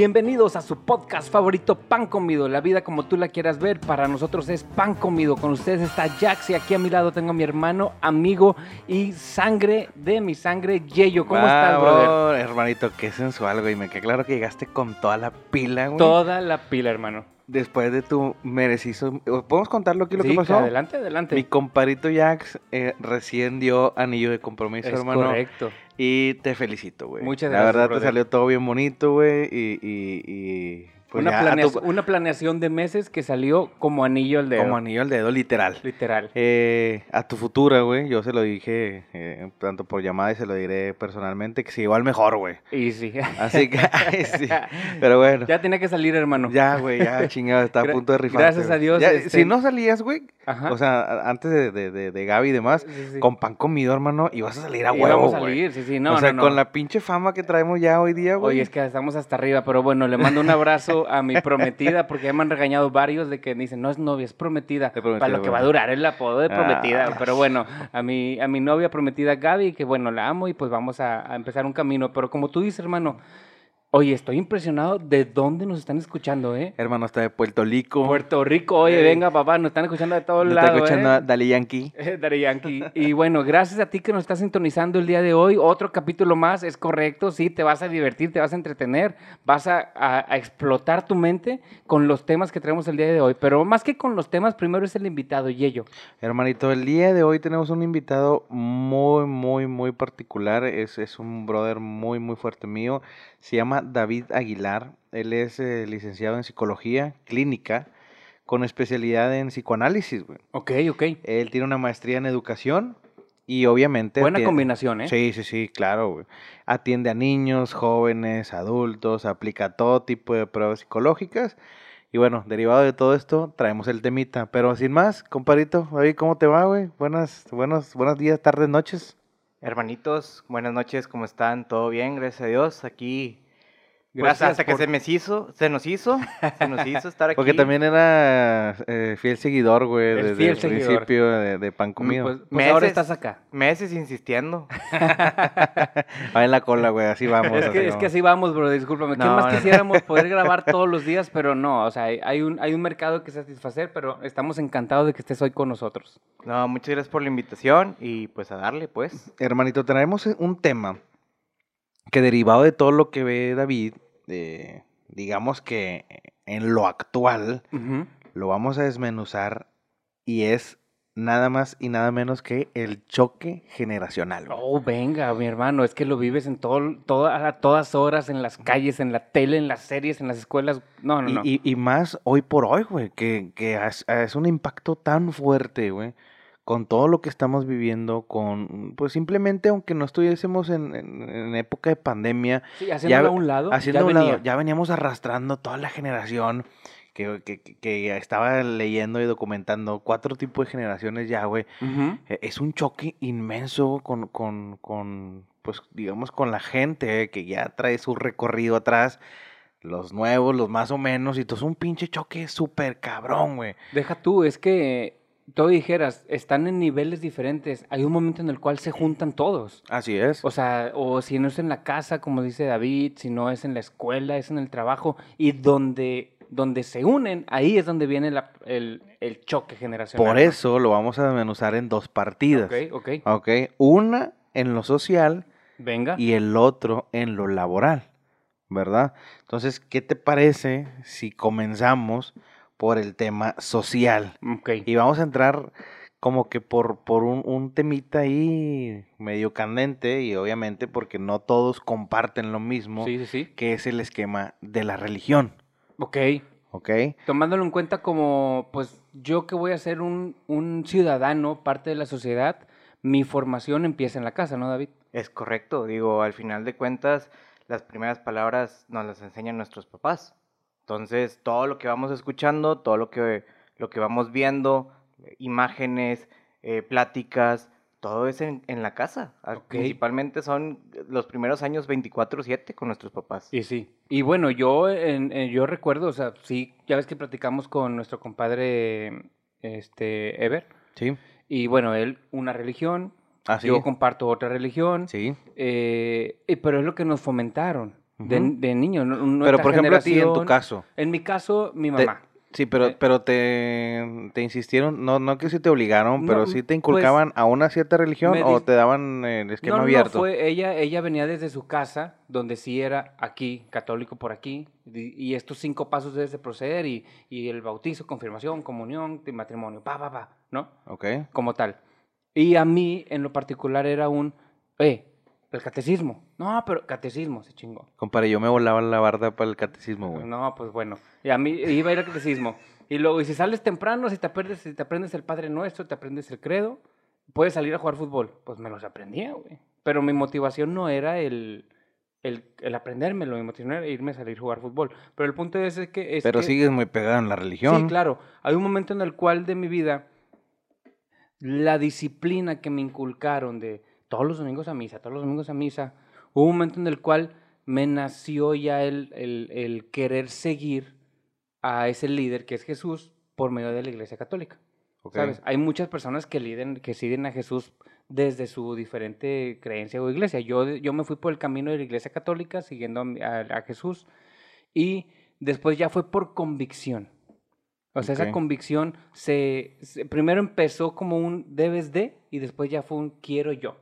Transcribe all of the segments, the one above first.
Bienvenidos a su podcast favorito, Pan Comido. La vida como tú la quieras ver, para nosotros es Pan Comido. Con ustedes está Jax y aquí a mi lado tengo a mi hermano, amigo y sangre de mi sangre, Yeyo. ¿Cómo estás, brother? Hermanito, qué sensual, güey. Me queda claro que llegaste con toda la pila, güey. Toda la pila, hermano. Después de tu merecido... ¿Podemos contarlo aquí lo Sí, que pasó? adelante, adelante. Mi comparito Jax eh, recién dio anillo de compromiso, es hermano. correcto. Y te felicito, güey. Muchas La gracias, verdad brother. te salió todo bien bonito, güey. Y, y, y, pues una, ya, a planea- tu- una planeación de meses que salió como anillo al dedo. como anillo al dedo, literal. Literal. Eh, a tu futura, güey, yo se lo dije eh, tanto por llamada y se lo diré personalmente, que si igual mejor, güey. Y sí. Así que, ay, sí. Pero bueno, Ya tenía que salir, hermano. ya, güey, ya, chingado, está a punto de rifar. gracias a Dios, este- Si no salías, güey, o sea, antes de, de, de, de Gaby y demás, Sí, sí. con pan comido, hermano, ibas a salir a huevo, vamos a salir, sí, sí. No, o sea, no, no. con la pinche fama que traemos ya hoy día, güey. Oye, es que estamos hasta arriba, pero bueno, le mando un abrazo a mi prometida, porque ya me han regañado varios de que dicen, no es novia, es prometida. Prometida, para lo que va a durar el apodo de prometida. Ah. Pero bueno, a mi, a mi novia prometida Gaby, que bueno, la amo y pues vamos a, a empezar un camino. Pero como tú dices, hermano, oye, estoy impresionado de dónde nos están escuchando, ¿eh? Hermano, está de Puerto Rico. Puerto Rico, oye, venga, papá, nos están escuchando de todos Nos está lados. escuchando ¿eh? a Dali Yankee. Eh, Daddy Yankee. Y bueno, gracias a ti que nos estás sintonizando el día de hoy. Otro capítulo más, es correcto, sí, te vas a divertir, te vas a entretener, vas a, a- a explotar tu mente con los temas que traemos el día de hoy. Pero más que con los temas, primero es el invitado, Yello. Hermanito, el día de hoy tenemos un invitado muy, muy, muy particular. Es, es un brother muy, muy fuerte mío. Se llama David Aguilar. Él es eh, licenciado en psicología clínica con especialidad en psicoanálisis. güey. Ok, ok. Él tiene una maestría en educación y obviamente... Buena combinación, ¿eh? Sí, sí, sí, claro. güey. Atiende a niños, jóvenes, adultos, aplica todo tipo de pruebas psicológicas. Y bueno, derivado de todo esto, traemos el temita. Pero sin más, compadrito, David, ¿cómo te va, güey? Buenas, buenos, buenos días, tardes, noches. Hermanitos, buenas noches, ¿cómo están? ¿Todo bien? Gracias a Dios. Aquí, pues, Gracias hasta que por- se me hizo, se nos hizo, se nos hizo estar aquí. Porque también era eh, fiel seguidor, güey, El desde fiel el seguidor. principio de, de Pan Mm, Comido. Pues, pues Meses. ahora estás acá. Meses insistiendo. Va en la cola, güey, así vamos. Es que, es como- que así vamos, bro, discúlpame. ¿Qué No, más no. quisiéramos poder grabar todos los días? Pero no, o sea, hay- hay un, hay un mercado que satisfacer, pero estamos encantados de que estés hoy con nosotros. No, muchas gracias por la invitación y pues a darle, pues. Hermanito, traemos un tema que derivado de todo lo que ve David, eh, digamos que en lo actual, lo vamos a desmenuzar y es nada más y nada menos que el choque generacional. güey. Oh, venga, mi hermano, es que lo vives en todo, a todas horas, en las calles, en la tele, en las series, en las escuelas. No, no, y, no. y- y más hoy por hoy, güey, que, que es, es un impacto tan fuerte, güey, con todo lo que estamos viviendo, con, pues simplemente aunque no estuviésemos en, en- en época de pandemia, Sí, haciéndolo a un lado, haciendo ya un lado, ya veníamos arrastrando toda la generación que, que, que- estaba leyendo y documentando cuatro tipos de generaciones ya, güey. Eh, Es un choque inmenso con, con, con, pues, digamos, con la gente que ya trae su recorrido atrás, los nuevos, los más o menos, y todo es un pinche choque súper cabrón, güey. Deja tú, es que tú dijeras, están en niveles diferentes. Hay un momento en el cual se juntan todos. Así es. O sea, o si no es en la casa, como dice David, si no es en la escuela, es en el trabajo, y donde, donde se unen, ahí es donde viene la- el, el choque generacional. Por eso lo vamos a desmenuzar en dos partidas. Ok, ok. ¿ok? Una en lo social Venga. y el otro en lo laboral, ¿verdad? Entonces, ¿qué te parece si comenzamos por el tema social? Ok. Y vamos a entrar como que por, por un, un temita ahí medio candente y obviamente porque no todos comparten lo mismo, Sí, sí, sí. que es el esquema de la religión, Ok. ¿ok? Tomándolo en cuenta como, pues, yo que voy a ser un, un ciudadano, parte de la sociedad, mi formación empieza en la casa, ¿no, David? Es correcto, digo, al final de cuentas, las primeras palabras nos las enseñan nuestros papás. Entonces, todo lo que vamos escuchando, todo lo que, lo que vamos viendo, eh, imágenes, eh, pláticas, todo es en, en la casa. Ah. Principalmente son los primeros años 24/7 con nuestros papás. Y sí. Y bueno, yo, en- en- yo recuerdo, o sea, sí, ya ves que platicamos con nuestro compadre, este, Ever, Sí, y bueno, él una religión, así. yo comparto otra religión, Sí. eh, pero es lo que nos fomentaron. De, de niño. no- Pero, por ejemplo, a ti, en tu caso. En mi caso, mi Te- mamá. Sí, pero, Eh. pero te, te insistieron, no, no que sí te obligaron, pero No, sí te pues, inculcaban a una cierta religión o te daban el esquema no, no, no, abierto. fue ella, ella venía desde su casa, donde sí era aquí, católico por aquí, y, estos cinco pasos debes de proceder, y, y el bautizo, confirmación, comunión, matrimonio, pa, pa, pa, ¿no? Ok. Como tal. Y a mí, en lo particular, era un, eh, el catecismo. No, pero catecismo, se chingó. Compadre, yo me volaba la barda para el catecismo, güey. No, pues bueno. Y a mí iba a ir al catecismo. Y luego, y si sales temprano, si te aprendes, si te aprendes el Padre Nuestro, te aprendes el credo, puedes salir a jugar fútbol. Pues me los aprendía, güey. Pero mi motivación no era el, el, el aprendérmelo, mi motivación era irme a salir a jugar fútbol. Pero el punto es, que... Es pero que- sigues muy pegado en la religión. Sí, claro. Hay un momento en el cual de mi vida la disciplina que me inculcaron de todos los domingos a misa, todos los domingos a misa, hubo un momento en el cual me nació ya el, el, el querer seguir a ese líder que es Jesús por medio de la Iglesia Católica. Ok. ¿Sabes? Hay muchas personas que, liden- que siguen a Jesús desde su diferente creencia o iglesia. Yo, yo me fui por el camino de la Iglesia Católica siguiendo a, a- a Jesús y después ya fue por convicción. O sea, Ok. esa convicción se, se- primero empezó como un debes de y después ya fue un quiero yo.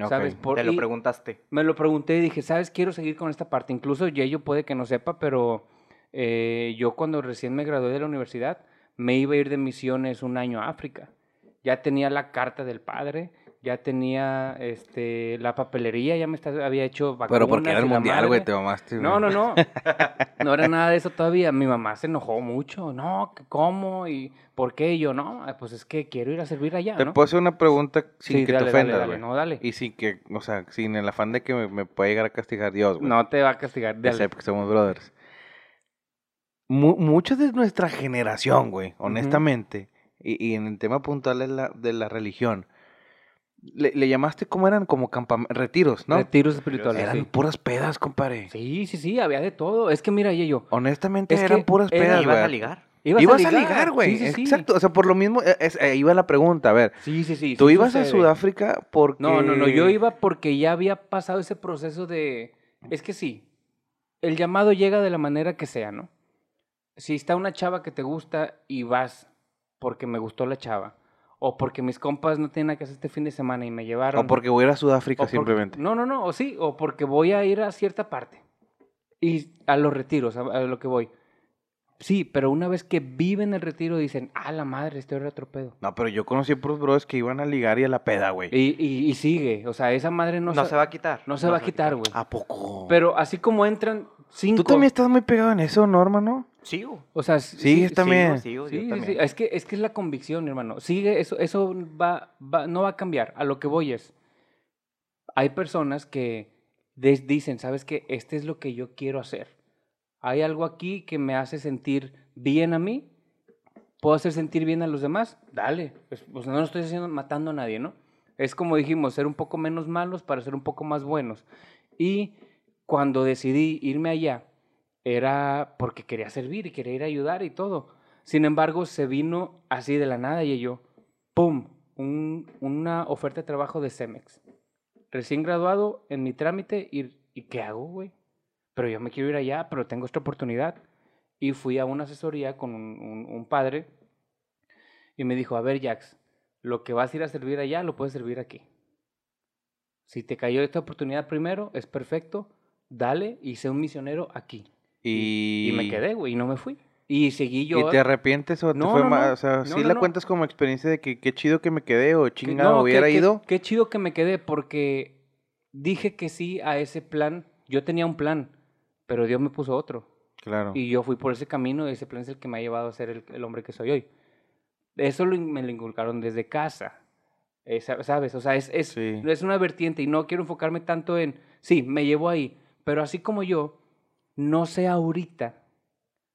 Ok. ¿Sabes? Por- Te lo preguntaste. me lo pregunté y dije, ¿sabes? Quiero seguir con esta parte. Incluso Yeyo puede que no sepa, pero eh, yo cuando recién me gradué de la universidad, me iba a ir de misiones un año a África. Ya tenía la carta del padre, ya tenía este, la papelería, ya me había hecho vacunas Pero porque era el mundial, güey, te mamaste. No, no, no. No era nada de eso todavía. Mi mamá se enojó mucho. No, ¿cómo? ¿Y por qué? Y yo, no, pues es que quiero ir a servir allá, Te ¿no? puedo hacer una pregunta sin Sí, que dale, te ofendas, güey. no, dale. Y sin que, o sea, sin el afán de que me, me pueda llegar a castigar Dios, güey. No te va a castigar. Dale. sé, porque somos brothers. Mu- muchos de nuestra generación, güey, honestamente, y, y en el tema puntual de la, de la religión, le, le llamaste cómo eran como campam- retiros, ¿no? Retiros espirituales. eran sí. puras pedas, compadre. Sí, sí, sí, había de todo. Es que mira, yo Honestamente Es eran que puras era- pedas, ¿Ibas a ligar? Ibas, a ligar, güey. Sí, sí, sí. Exacto. O sea, por lo mismo, eh, es- iba la pregunta. A ver, Sí, sí, sí. tú sí ibas a. Sudáfrica porque. No, no, no. Yo iba porque ya había pasado ese proceso de. Es que sí. El llamado llega de la manera que sea, ¿no? Si está una chava que te gusta y vas porque me gustó la chava. O porque mis compas no tienen nada que hacer este fin de semana y me llevaron. O porque voy a ir a Sudáfrica porque- simplemente. No, no, no, o sí, o porque voy a ir a cierta parte. Y a los retiros, a, a lo que voy. Sí, pero una vez que viven el retiro dicen, ah, la madre, este era otro pedo. No, pero yo conocí puros bros que iban a ligar y a la peda, güey. Y, y, y sigue, o sea, esa madre no, No, se, se va a quitar. no se va a quitar, güey. ¿A poco? Pero así como entran cinco... Tú también estás muy pegado en eso, ¿no? Sigo. O sea, Sí, sí, también. Sigo, sigo, Sí, yo sí, también. sí, Es que, es que es la convicción, hermano. Sigue, eso, eso va, va- no va a cambiar. A lo que voy es, hay personas que des- dicen, ¿sabes qué? Este es lo que yo quiero hacer. Hay algo aquí que me hace sentir bien a mí. ¿Puedo hacer sentir bien a los demás? Dale. Pues, pues no estoy haciendo, matando a nadie, ¿no? Es como dijimos, ser un poco menos malos para ser un poco más buenos. Y cuando decidí irme allá, era porque quería servir y quería ir a ayudar y todo. Sin embargo, se vino así de la nada y yo, ¡pum! Un- una oferta de trabajo de Cemex. Recién graduado en mi trámite y, ¿y qué hago, güey? Pero yo me quiero ir allá, pero tengo esta oportunidad. Y fui a una asesoría con un, un- un padre y me dijo, a ver, Jax, lo que vas a ir a servir allá, lo puedes servir aquí. Si te cayó esta oportunidad primero, es perfecto, dale y sé un misionero aquí. Y... Y me quedé, güey, y no me fui. Y seguí yo. ¿Y te arrepientes o te No, fue no, ma- no. O sea, No, ¿sí no, la no. cuentas como experiencia de que qué chido que me quedé o chingado hubiera que- ido? Qué chido que me quedé porque dije que sí a ese plan. Yo tenía un plan, pero Dios me puso otro. Claro. Y yo fui por ese camino y ese plan es el que me ha llevado a ser el, el hombre que soy hoy. Eso lo me lo inculcaron desde casa. Esa- ¿Sabes? O sea, es, es, Sí. es una vertiente y no quiero enfocarme tanto en, sí, me llevo ahí, pero así como yo, no sé ahorita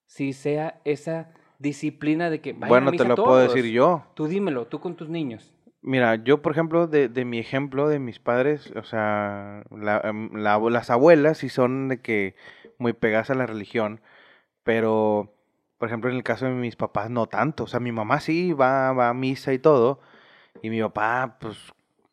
si sea esa disciplina de que... Bueno, te lo puedo decir yo. Tú dímelo, tú con tus niños. Mira, yo, por ejemplo, de, de mi ejemplo, de mis padres, o sea, la- em, la las abuelas sí son de que muy pegadas a la religión, pero, por ejemplo, en el caso de mis papás, no tanto. O sea, mi mamá sí va, va a misa y todo, y mi papá, pues,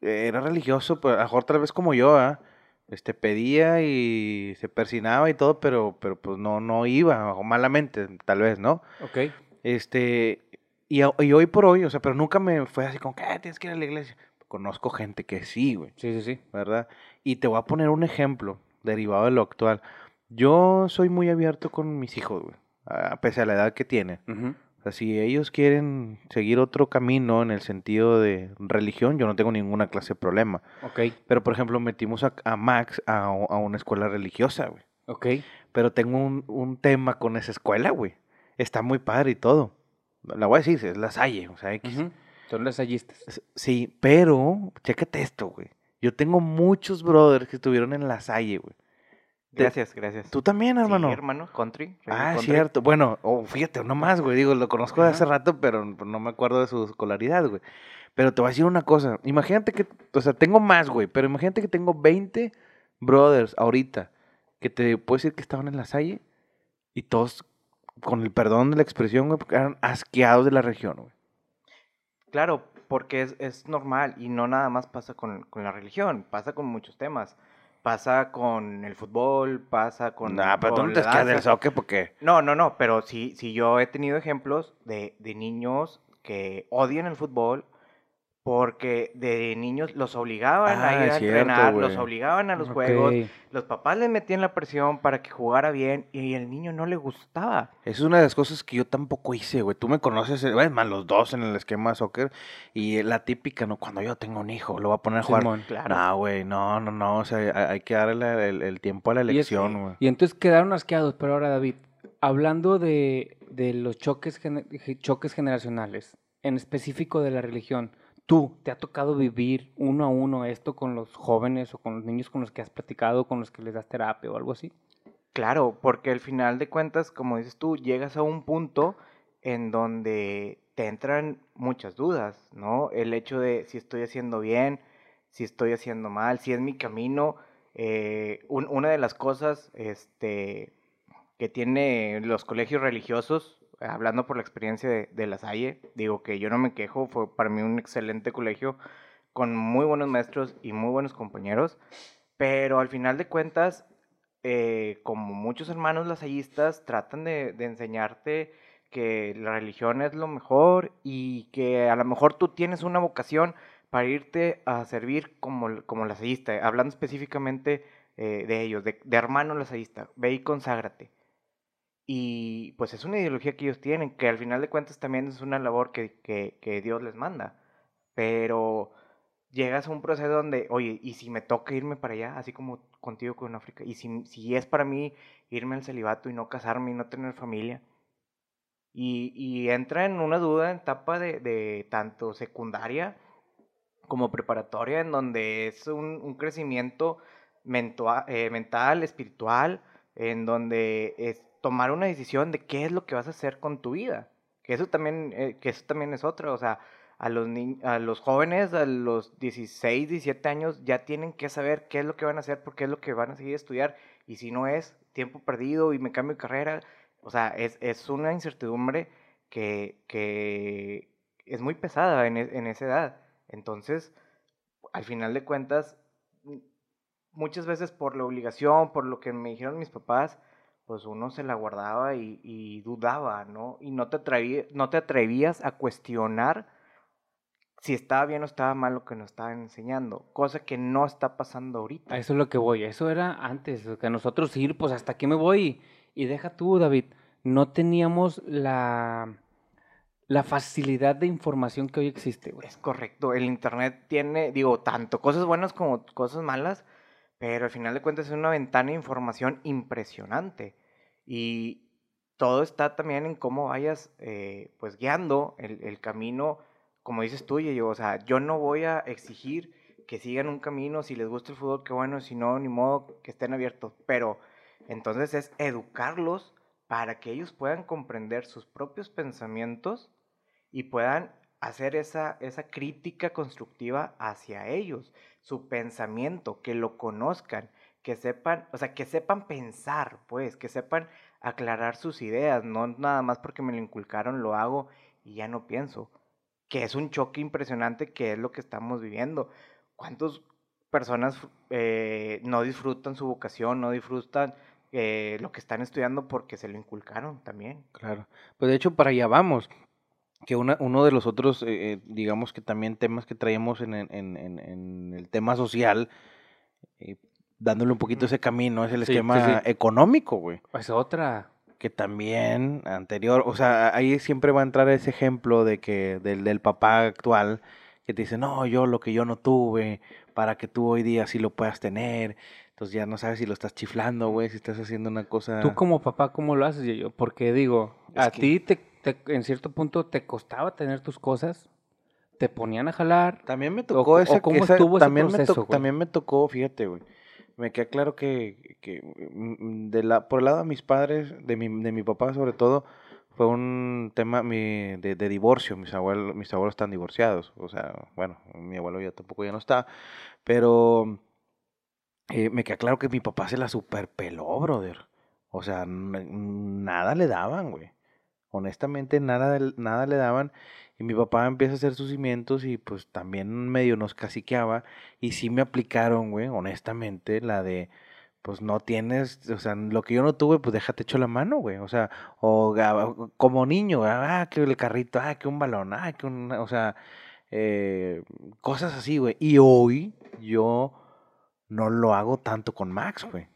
era religioso, pues, a lo mejor tal vez como yo, ¿ah? Este pedía y se persinaba y todo, pero, pero pues no, no iba, o malamente, tal vez, ¿no? Ok. Este, y, y hoy por hoy, o sea, pero nunca me fue así como que "Ah, tienes que ir a la iglesia. Conozco gente que sí, güey, Sí, sí, sí. ¿verdad? Y te voy a poner un ejemplo derivado de lo actual. Yo soy muy abierto con mis hijos, güey, a pese a la edad que tienen. O sea, si ellos quieren seguir otro camino en el sentido de religión, yo no tengo ninguna clase de problema. Ok, Pero, por ejemplo, metimos a, a Max a, a una escuela religiosa, güey. ok. Pero tengo un, un tema con esa escuela, güey. Está muy padre y todo. La voy a decir, es la Salle, o sea, X. Ujú. Son lasallistas. Sí, pero, chécate esto, güey. Yo tengo muchos brothers que estuvieron en la Salle, güey. Gracias, gracias. Tú también, hermano. Sí, hermano, country. Ah, country. cierto. Bueno, oh, fíjate, uno más, güey. Digo, lo conozco de hace rato, pero no me acuerdo de su escolaridad, güey. Pero te voy a decir una cosa. Imagínate que, o sea, tengo más, güey, pero imagínate que tengo 20 brothers ahorita que te puedo decir que estaban en la Salle y todos, con el perdón de la expresión, güey, eran asqueados de la región, güey. Claro, porque es, es normal y no nada más pasa con, con la religión, pasa con muchos temas. Pasa con el fútbol, pasa con. Nah, pero tú no te del soccer porque... No, no, no, pero sí, sí yo he tenido ejemplos de, de niños que odian el fútbol porque de niños los obligaban Ah, a ir es a cierto, entrenar, los obligaban a los juegos, los papás les metían la presión para que jugara bien y el niño no le gustaba. Esa es una de las cosas que yo tampoco hice, güey. Tú me conoces, eh, bueno, más los dos en el esquema de soccer. Y la típica, ¿no? Cuando yo tengo un hijo, lo voy a poner a jugar. Simón. Claro. No, güey, no, no, no. O sea, hay, que darle el, el tiempo a la Y es- elección, güey. Y entonces quedaron asqueados, pero ahora David, hablando de, de los choques generacionales, en específico de la religión, ¿tú te ha tocado vivir uno a uno esto con los jóvenes o con los niños con los que has platicado, con los que les das terapia o algo así? Claro, porque al final de cuentas, como dices tú, llegas a un punto en donde te entran muchas dudas, ¿no? El hecho de si estoy haciendo bien, si estoy haciendo mal, si es mi camino. eh, un- una de las cosas este, que tiene los colegios religiosos, hablando por la experiencia de, de La Salle, digo que yo no me quejo, fue para mí un excelente colegio con muy buenos maestros y muy buenos compañeros, pero al final de cuentas eh, como muchos hermanos lasallistas, tratan de, enseñarte que la religión es lo mejor y que a lo mejor tú tienes una vocación para irte a servir como, como lasallista, hablando específicamente eh, de ellos, de, de hermano lasallista, ve y conságrate. Y pues es una ideología que ellos tienen, que al final de cuentas también es una labor que, que, que Dios les manda. Pero llegas a un proceso donde, oye, ¿y si me toca irme para allá, así como contigo con África? ¿Y si, si es para mí irme al celibato y no casarme y no tener familia? Y, y entra en una duda en etapa de, de tanto secundaria como preparatoria, en donde es un, un crecimiento mentua- eh, mental, espiritual, en donde es tomar una decisión de qué es lo que vas a hacer con tu vida. Que eso también, eh, que eso también es otra, o sea, a los, ni- a los jóvenes, a los 16, 17 años, ya tienen que saber qué es lo que van a hacer, por qué es lo que van a seguir a estudiar, y si no es tiempo perdido y me cambio de carrera, o sea, es, es una incertidumbre que, que es muy pesada en, e- en esa edad. Entonces, al final de cuentas, muchas veces por la obligación, por lo que me dijeron mis papás, pues uno se la guardaba y, y dudaba, ¿no? Y no te, atreví- no te atrevías a cuestionar si estaba bien o estaba mal lo que nos estaban enseñando, cosa que no está pasando ahorita. A eso es lo que voy. Eso era antes, que nosotros ir, pues hasta aquí me voy. Y, y deja tú, David, no teníamos la, la facilidad de información que hoy existe, güey. Es correcto, el internet tiene, digo, tanto cosas buenas como cosas malas, pero al final de cuentas es una ventana de información impresionante. Y todo está también en cómo vayas, eh, pues, guiando el, el camino, como dices tú, yo, o sea, yo no voy a exigir que sigan un camino, si les gusta el fútbol, qué bueno, si no, ni modo, que estén abiertos, pero entonces es educarlos para que ellos puedan comprender sus propios pensamientos y puedan hacer esa, esa crítica constructiva hacia ellos, su pensamiento, que lo conozcan, que sepan, o sea, que sepan pensar, pues, que sepan aclarar sus ideas, no nada más porque me lo inculcaron, lo hago y ya no pienso, que es un choque impresionante que es lo que estamos viviendo. ¿Cuántas personas eh, no disfrutan su vocación, no disfrutan eh, lo que están estudiando porque se lo inculcaron también. Claro. Pues de hecho, para allá vamos. Que una, uno de los otros, eh, eh, digamos que también temas que traemos en, en- en- en- el tema social, eh, dándole un poquito ese camino, es el Sí, sí, esquema sí. económico, güey. Es otra. que también anterior, o sea, ahí siempre va a entrar ese ejemplo de que del, del papá actual que te dice, no, yo lo que yo no tuve, para que tú hoy día sí lo puedas tener. Entonces ya no sabes si lo estás chiflando, güey, si estás haciendo una cosa... Tú como papá, ¿cómo lo haces, yo? Porque digo, Es a que- ti te, te- en cierto punto te costaba tener tus cosas, te ponían a jalar. También me tocó o esa, cómo esa- estuvo también, me proceso, to- güey. también me tocó, fíjate, güey. Me queda claro que, que mm, de la, por el lado de mis padres, de mi, de mi papá sobre todo, fue un tema mi- de, de divorcio. Mis abuelos, mis abuelos están divorciados. O sea, bueno, mi abuelo ya tampoco ya no está. Pero eh, me queda claro que mi papá se la superpeló, brother. O sea, nada le daban, güey. Honestamente, nada, nada le daban. Y mi papá empieza a hacer sus cimientos y pues también medio nos caciqueaba. Y sí me aplicaron, güey, honestamente, la de, pues no tienes, o sea, lo que yo no tuve, pues déjate hecho la mano, güey. O sea, o como niño, ah, que el carrito, ah, que un balón, ah, que un, o sea, eh, cosas así, güey. Y hoy yo no lo hago tanto con Max, güey.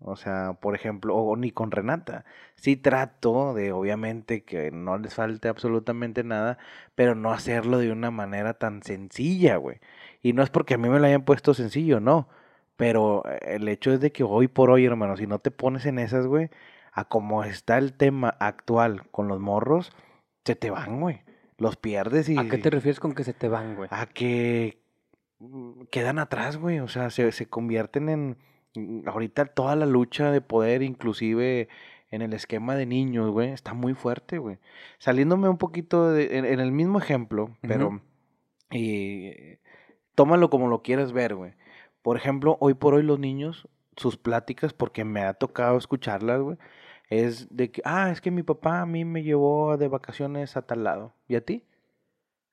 O sea, por ejemplo, o ni con Renata. Sí trato de, obviamente, que no les falte absolutamente nada, pero no hacerlo de una manera tan sencilla, güey. Y no es porque a mí me lo hayan puesto sencillo, no. Pero eh, el hecho es de que hoy por hoy, hermano, si no te pones en esas, güey, a como está el tema actual con los morros, se te van, güey. Los pierdes y... ¿A qué te refieres con que se te van, güey? a que mm, quedan atrás, güey. O sea, se, se convierten en. Mm, Ahorita toda la lucha de poder, inclusive en el esquema de niños, güey, está muy fuerte, güey. Saliéndome un poquito de- en, en el mismo ejemplo, pero. Ujú. eh, tómalo como lo quieras ver, güey. Por ejemplo, hoy por hoy los niños, sus pláticas, porque me ha tocado escucharlas, güey, es de que, ah, es que mi papá a mí me llevó de vacaciones a tal lado. ¿Y a ti?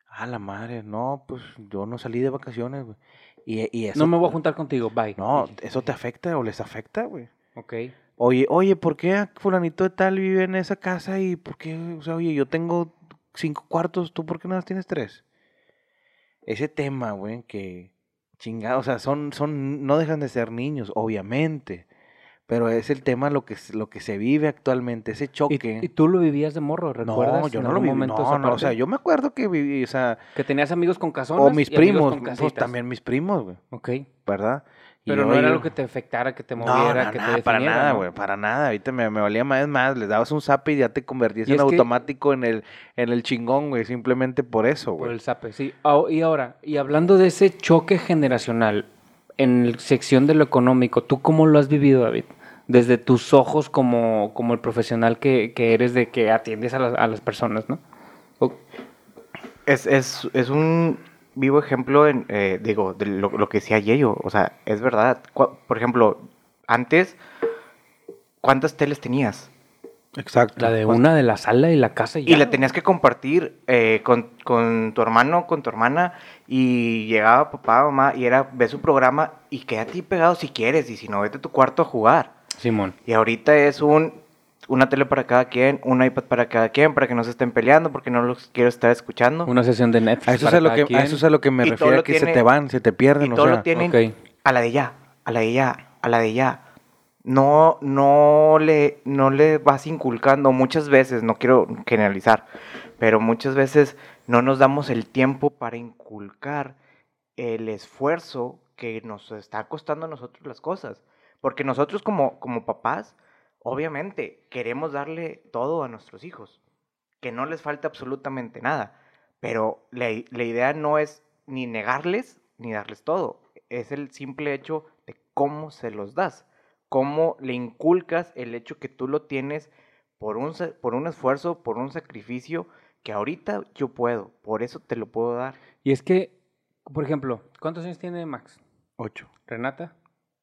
Ah, la madre, no, pues yo no salí de vacaciones, güey. Y, y eso, no me voy a juntar contigo, bye. No, eso te afecta o les afecta, güey. Ok. Oye, oye, ¿por qué fulanito de tal vive en esa casa y por qué? O sea, oye, yo tengo cinco cuartos, ¿tú por qué nada más tienes tres? Ese tema, güey, que chingado, o sea, son, son, no dejan de ser niños, obviamente, pero es el tema lo que, lo que se vive actualmente, ese ¿Y, choque. y tú lo vivías de morro, ¿recuerdas? no, yo no lo viví, momento no, no, o sea, yo me acuerdo que viví, o sea, Que tenías amigos con casonas o mis y primos, con pues también mis primos, güey, Ok. ¿verdad? Y Pero yo- no era yo- algo que te afectara, que te no, moviera, no, que nada, te para nada, ¿no? güey, para nada. Ahorita me, me valía más, más, les dabas un zap y ya te convertías Y en que- automático en el, en el chingón, güey, simplemente por eso, Por güey. el zape, sí. Y ahora, y hablando de ese choque generacional, en la sección de lo económico, ¿tú cómo lo has vivido, David? Desde tus ojos como, como el profesional que, que eres de que atiendes a las, a las personas, ¿no? Es, es, es un vivo ejemplo, en, eh, digo, de lo, lo que decía Yello. O sea, es verdad. Por ejemplo, antes, ¿cuántas teles tenías? Exacto. La de una de la sala y la casa y, Y ya, la tenías que compartir eh, con, con tu hermano, con tu hermana, y llegaba papá, mamá, y era, ve su programa, y quédate ahí pegado si quieres, y si no, vete a tu cuarto a jugar. Simón. Y ahorita es un una tele para cada quien, un iPad para cada quien, para que no se estén peleando, porque no los quiero estar escuchando. Una sesión de Netflix. A eso, es a lo cada que, a eso es a lo que me Y refiero, que se te van, se te y pierden, o todo sea. lo tienen a la de ya, a la de ya, a la de ya. No, no le, no le vas inculcando muchas veces, no quiero generalizar, pero muchas veces no nos damos el tiempo para inculcar el esfuerzo que nos está costando a nosotros las cosas. Porque nosotros como, como papás, obviamente, queremos darle todo a nuestros hijos, que no les falte absolutamente nada. Pero la, la idea no es ni negarles ni darles todo. Es el simple hecho de cómo se los das. Cómo le inculcas el hecho que tú lo tienes por un, por un esfuerzo, por un sacrificio que ahorita yo puedo. Por eso te lo puedo dar. Y es que, por ejemplo, ¿cuántos años tiene Max? Ocho, Renata,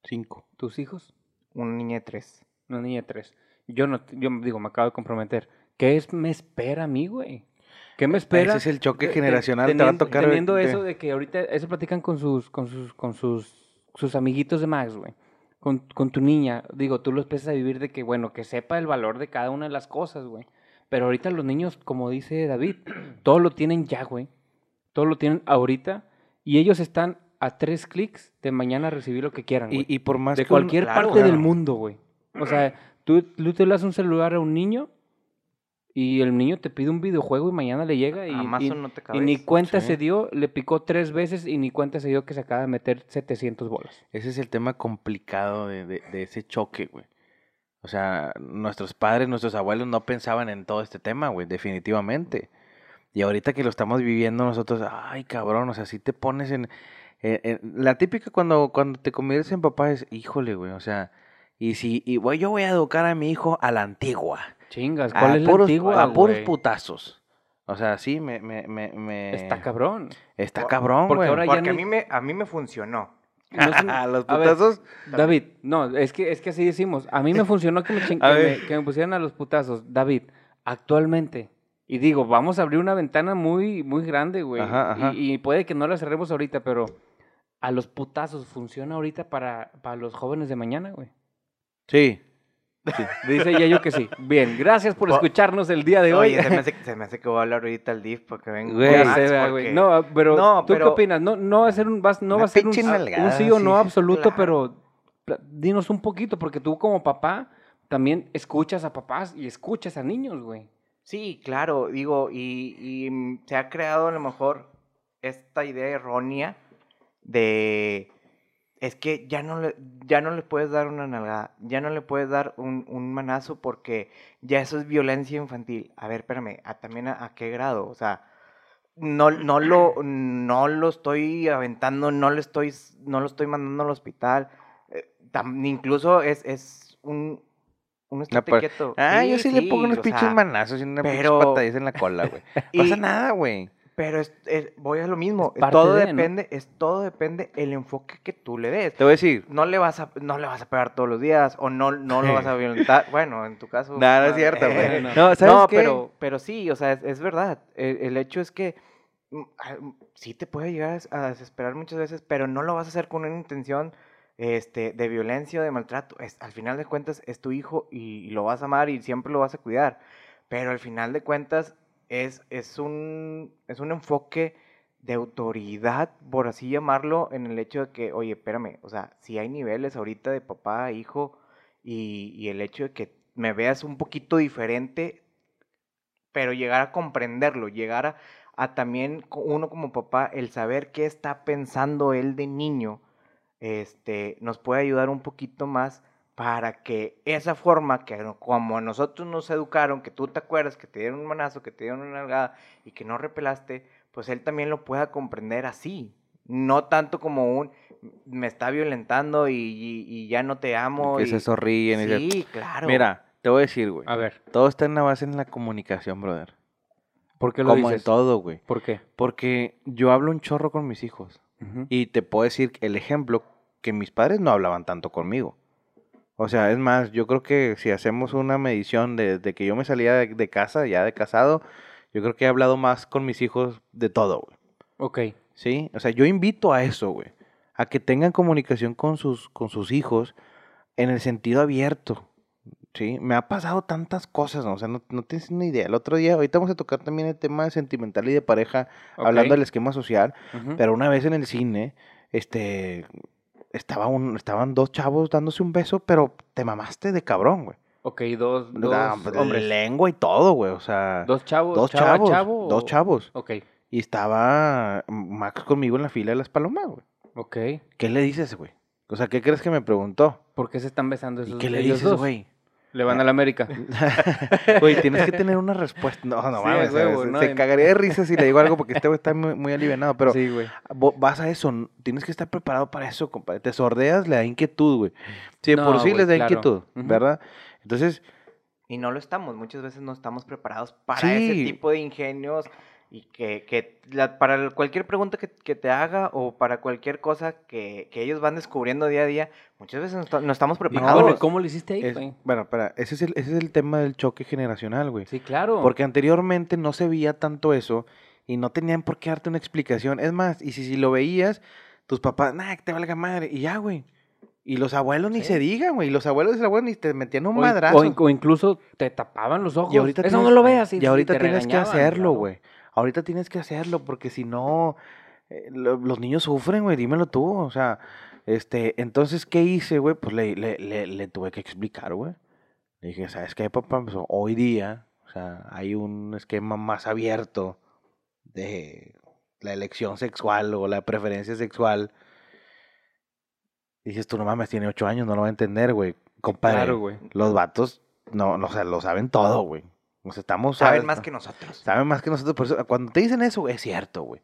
cinco. tus hijos, Una niña de tres. una niña de tres. Yo no, yo digo, me acabo de comprometer. ¿Qué es, me espera a mí, güey? ¿Qué me espera? Ese es el choque generacional, te va a teniendo- tocar Teniendo de- eso de que ahorita, eso platican con sus, con sus, con sus sus amiguitos de Max, güey, con, con tu niña, digo, tú los empiezas a vivir de que, bueno, que sepa el valor de cada una de las cosas, güey. Pero ahorita los niños, como dice David, todo lo tienen ya, güey. Todo lo tienen ahorita y ellos están a tres clics de mañana recibir lo que quieran, güey. Y, y por más de que un- cualquier claro, parte del mundo, güey. O sea, tú, tú te le das un celular a un niño y el niño te pide un videojuego y mañana le llega y, no te y ni cuenta Sí. se dio, le picó tres veces y ni cuenta se dio que se acaba de meter 700 bolas. Ese es el tema complicado de, de- de ese choque, güey. O sea, nuestros padres, nuestros abuelos no pensaban en todo este tema, güey, definitivamente. Y ahorita que lo estamos viviendo nosotros, ay, cabrón, o sea, si te pones en... la típica cuando, cuando te conviertes en papá es, híjole, güey, o sea, y si, y güey, yo voy a educar a mi hijo a la antigua. Chingas, a ¿cuál es la puros, antigua, a puros güey? putazos. O sea, sí, me... me, me, me- Está cabrón. Está cabrón, porque güey. ahora ya Porque a ni- mí me, a mí me funcionó. No Los a ver, putazos... David, no, es que, es que así decimos. A mí me funcionó que me, chin- A que me- que me pusieran a los putazos. David, actualmente, y digo, vamos a abrir una ventana muy, muy grande, güey. Ajá, ajá. Y, y puede que no la cerremos ahorita, pero a los putazos funciona ahorita para, para los jóvenes de mañana, güey. Sí. Dice Yayo que sí. Bien, gracias por Po- escucharnos el día de hoy. Oye, se me, hace, se me hace que voy a hablar ahorita al DIF porque vengo Güey. Vea, porque-. No, pero No, ¿tú qué opinas? No, no va a ser un, vas- no va a ser un, sí o no sí. absoluto, Claro. pero dinos un poquito, porque tú como papá también escuchas a papás y escuchas a niños, güey. Sí, claro, digo, y, y, se ha creado a lo mejor esta idea errónea de es que ya no le, ya no le puedes dar una nalgada, ya no le puedes dar un, un manazo porque ya eso es violencia infantil. A ver, espérame, ¿a, también a, a qué grado? O sea, no, no lo, no lo estoy aventando, no le estoy, no lo estoy mandando al hospital. eh, tam- incluso es, es un, un estate par- quieto. Ah, yo sí, le pongo unos pinches sea, manazos y una pero- patadillas en la cola, güey. y- Pasa nada, güey. Pero es, es- voy a lo mismo. Todo de, ¿no? depende, es todo depende el enfoque que tú le des. Te voy a decir. No le vas a, no le vas a pegar todos los días o no, no lo vas a violentar. Bueno, en tu caso. Nada, no es cierto, eh, güey. no. No, ¿sabes no, qué? pero, pero sí, o sea, es, es verdad. El, el hecho es que mm, ah, mm, sí te puede llegar a desesperar muchas veces, pero no lo vas a hacer con una intención este, de violencia o de maltrato. Es, al final de cuentas es tu hijo y, y lo vas a amar y siempre lo vas a cuidar. Pero al final de cuentas es, es, un, es un enfoque de autoridad, por así llamarlo, en el hecho de que, oye, espérame, o sea, si hay niveles ahorita de papá hijo y, y el hecho de que me veas un poquito diferente, pero llegar a comprenderlo, llegar a, a también uno como papá, el saber qué está pensando él de niño, este, nos puede ayudar un poquito más para que esa forma que como a nosotros nos educaron, que tú te acuerdas, que te dieron un manazo, que te dieron una nalgada y que no repelaste, pues él también lo pueda comprender así. No tanto como un me está violentando y, y- y ya no te amo. Que y- se sonríen y se- claro. Mira, te voy a decir, güey. A ver, Todo está en la base en la comunicación, brother. ¿por qué lo Como en todo, güey. ¿Por qué? Porque yo hablo un chorro con mis hijos. Y te puedo decir el ejemplo que mis padres no hablaban tanto conmigo. O sea, es más, yo creo que si hacemos una medición de, de que yo me salía de, de casa, ya de casado, yo creo que he hablado más con mis hijos de todo, güey. Ok. ¿Sí? O sea, yo invito a eso, güey. A que tengan comunicación con sus, con sus hijos en el sentido abierto. ¿Sí? Me ha pasado tantas cosas, ¿no? O sea, no, no tienes una idea. El otro día, ahorita vamos a tocar también el tema sentimental y de pareja, hablando del esquema social. Pero una vez en el cine, este, estaba un, estaban dos chavos dándose un beso, pero te mamaste de cabrón, güey. Ok, dos, dos pues, hombres. Lengua y todo, güey. O sea, Dos chavos. dos chava, chavos. chavo, Dos chavos. Ok, Y estaba Max conmigo en la fila de las palomas, güey. ok. ¿Qué le dices, güey? O sea, ¿qué crees que me preguntó? ¿Por qué se están besando ¿Y esos qué le dices, dos? güey? Le van a la América. Güey, tienes que tener una respuesta. No, no Sí, mames. huevo, se, no, se cagaría de risa si le digo algo porque este güey está muy, muy alivianado. Pero sí, güey. vo- vas a eso. Tienes que estar preparado para eso, compadre. Te sordeas, le da inquietud, güey. Sí, de No, por sí güey, les da claro. inquietud. ¿verdad? Entonces, Y no lo estamos, muchas veces no estamos preparados para ese tipo de ingenios y que, que la- para cualquier pregunta que, que te haga o para cualquier cosa que, que ellos van descubriendo día a día, muchas veces no, esta- no estamos ¿Y cómo, preparados. cómo le hiciste ahí, es- güey? bueno, espera, ese es, el, ese es el tema del choque generacional, güey. Sí, claro. Porque anteriormente no se veía tanto eso y no tenían por qué darte una explicación. Es más, y si, si lo veías, tus papás, nah, que te valga madre, y ya, güey. Y los abuelos ni se digan, güey. Y los abuelos y los abuelos ni te metían un O, in- madrazo. o in- o incluso te tapaban los ojos. Y ahorita Eso tienes- no lo veas. Y ahorita te tienes que hacerlo, claro. Ahorita tienes que hacerlo, porque si no, eh, lo- los niños sufren, güey. Dímelo tú. O sea, este, entonces, ¿qué hice, güey? Pues le, le, le, le tuve que explicar, güey. Le dije, ¿sabes qué, papá? Pues, hoy día, o sea, hay un esquema más abierto de la elección sexual o la preferencia sexual. Dices, tú no mames, tiene ocho años, no lo va a entender, güey. Compadre, Claro, güey. los vatos, no, no, o sea, lo saben todo, güey. O sea, estamos... Saben más que nosotros. Saben más que nosotros, por eso, cuando te dicen eso, es cierto, güey.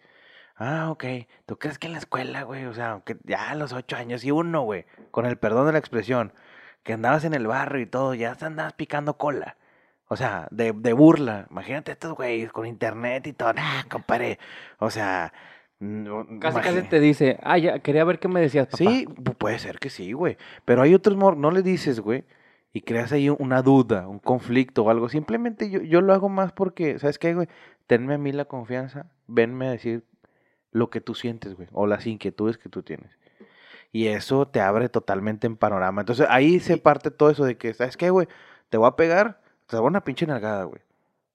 Ah, ok. ¿Tú crees que en la escuela, güey? O sea, que ya a los ocho años y uno, güey, con el perdón de la expresión, que andabas en el barrio y todo, ya te andabas picando cola. O sea, de, de burla. Imagínate estos güeyes con internet y todo. Ah, compadre. O sea... no- Casi, casi te dice, ah, ya, quería ver qué me decías, papá. Sí, pu- puede ser que sí, güey. Pero hay otros no le dices, güey, y creas ahí un- una duda, un conflicto o algo. Simplemente yo, yo lo hago más porque, ¿sabes qué, güey? Tenme a mí la confianza, venme a decir lo que tú sientes, güey, o las inquietudes que tú tienes. Y eso te abre totalmente en panorama. Entonces ahí se parte todo eso de que, ¿sabes qué, güey? Te voy a pegar, te voy a una pinche nalgada, güey.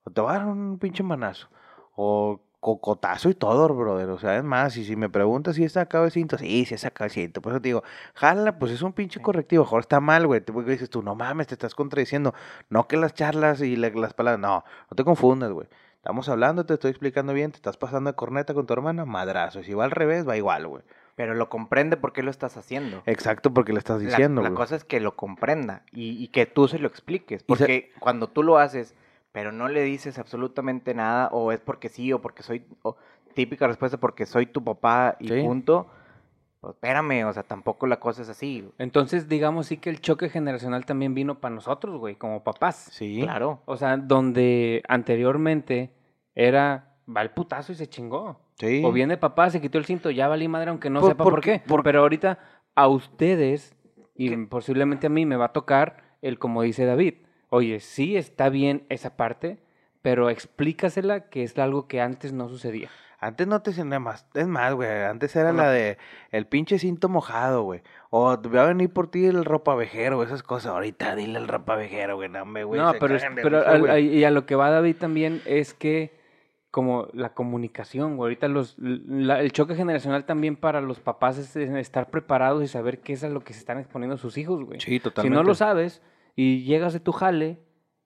O te voy a dar un pinche manazo. O cocotazo y todo, brother. O sea, es más, y si me preguntas si es sacado el cinto, sí, sí es sacado el cinto. Por eso te digo, jala, pues es un pinche correctivo. Mejor está mal, güey. Porque dices tú, no mames, te estás contradiciendo. No que las charlas y la- las palabras, no, no te confundas, güey. Estamos hablando, te estoy explicando bien, te estás pasando de corneta con tu hermana, madrazo. Y si va al revés, va igual, güey. Pero lo comprende por qué lo estás haciendo. Exacto, porque le estás La- diciendo, la, güey. cosa es que lo comprenda y, y que tú se lo expliques. Se- Porque cuando tú lo haces, pero no le dices absolutamente nada, o es porque sí, o porque soy, o típica respuesta porque soy tu papá y Sí. punto, pues espérame, o sea, tampoco la cosa es así. Entonces, digamos sí que el choque generacional también vino para nosotros, güey, como papás. Sí. Claro. O sea, donde anteriormente era, va el putazo y se chingó. Sí. O viene papá, se quitó el cinto, ya valí madre, aunque no Por- sepa por qué. por- Pero ahorita a ustedes, y ¿Qué? posiblemente a mí, me va a tocar el como dice David. Oye, sí está bien esa parte, pero explícasela que es algo que antes no sucedía. Antes no te nada más, es más, güey, antes era la de el pinche cinto mojado, güey. O te va a venir por ti el ropavejero, esas cosas. Ahorita dile el ropavejero, güey, no me, güey. no, pero, es- pero risa, al- y a lo que va David también es que como la comunicación, güey, ahorita los, la- el choque generacional también para los papás es estar preparados y saber qué es a lo que se están exponiendo sus hijos, güey. Sí, Si totalmente. no lo sabes y llegas de tu jale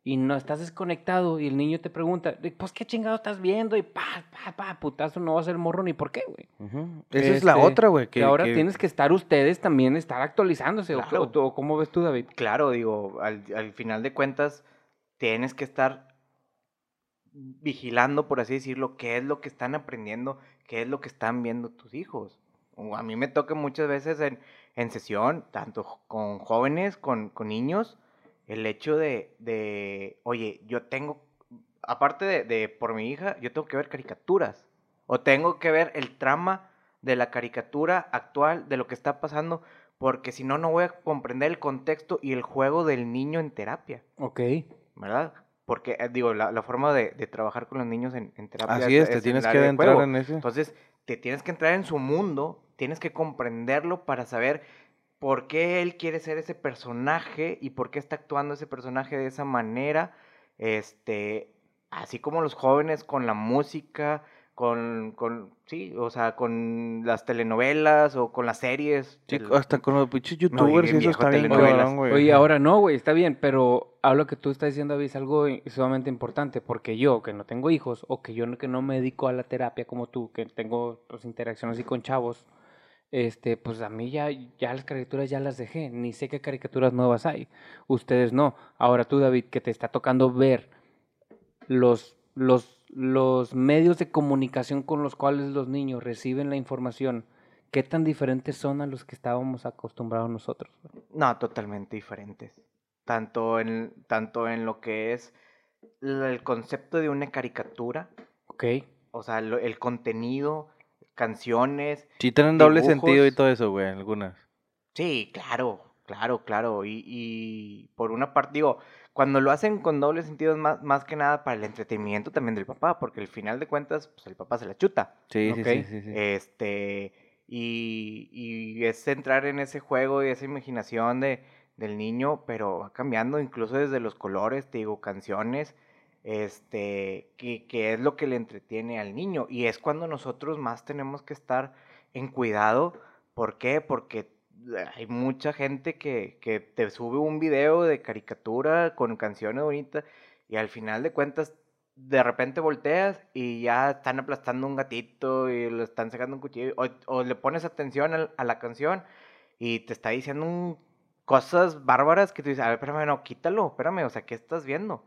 y no estás desconectado y el niño te pregunta, "De, pues qué chingado estás viendo y pa, pa, pa, putazo, no va a ser morro ni por qué, güey. Esa es la Este, otra, güey. Que, ahora tienes que estar ustedes también, estar actualizándose. o- Claro. O, o cómo ves tú, David? Claro, digo, al, al final de cuentas, tienes que estar vigilando, por así decirlo, qué es lo que están aprendiendo, qué es lo que están viendo tus hijos. A mí me toca muchas veces en, en sesión, tanto con jóvenes, con, con niños, el hecho de, de, oye, yo tengo, aparte de, de por mi hija, yo tengo que ver caricaturas. O tengo que ver el trama de la caricatura actual, de lo que está pasando, porque si no, no voy a comprender el contexto y el juego del niño en terapia, Ok. ¿verdad? Porque, eh, digo, la, la forma de, de trabajar con los niños en, en terapia Así es, te el tienes que juego. en ese. Entonces, te tienes que entrar en su mundo, tienes que comprenderlo para saber por qué él quiere ser ese personaje y por qué está actuando ese personaje de esa manera. Este, así como los jóvenes con la música, con, con sí, o sea, con las telenovelas o con las series. Sí, el- hasta con los pinches youtubers y eso está bien cabrón, güey. Oye, ahora no, güey, está bien, pero a lo que tú estás diciendo, David, es algo sumamente importante, porque yo, que no tengo hijos, o que yo no- que no me dedico a la terapia como tú, que tengo pues, interacciones así con chavos, este, pues a mí ya, ya las caricaturas ya las dejé, ni sé qué caricaturas nuevas hay. Ustedes no. Ahora tú, David, que te está tocando ver los, los, los medios de comunicación con los cuales los niños reciben la información, ¿qué tan diferentes son a los que estábamos acostumbrados nosotros? No, totalmente diferentes. Tanto en, tanto en lo que es el concepto de una caricatura, ¿Ok? o sea, el contenido, canciones. Sí tienen doble sentido y todo eso, güey, algunas. Sí, claro, claro, claro. Y, y por una parte, digo, cuando lo hacen con doble sentido es más, más que nada para el entretenimiento también del papá, porque al final de cuentas, pues el papá se la chuta. Sí, sí, sí, sí, sí. Este, y, y es entrar en ese juego y esa imaginación de, del niño, pero va cambiando incluso desde los colores, te digo, canciones, este, que, que es lo que le entretiene al niño. Y es cuando nosotros más tenemos que estar en cuidado. ¿Por qué? Porque hay mucha gente que, que te sube un video de caricatura con canciones bonitas y al final de cuentas de repente volteas y ya están aplastando un gatito y le están sacando un cuchillo o, le pones atención a, la canción y te está diciendo cosas bárbaras que tú dices, a ver, espérame, no, quítalo, espérame, o sea, ¿qué estás viendo?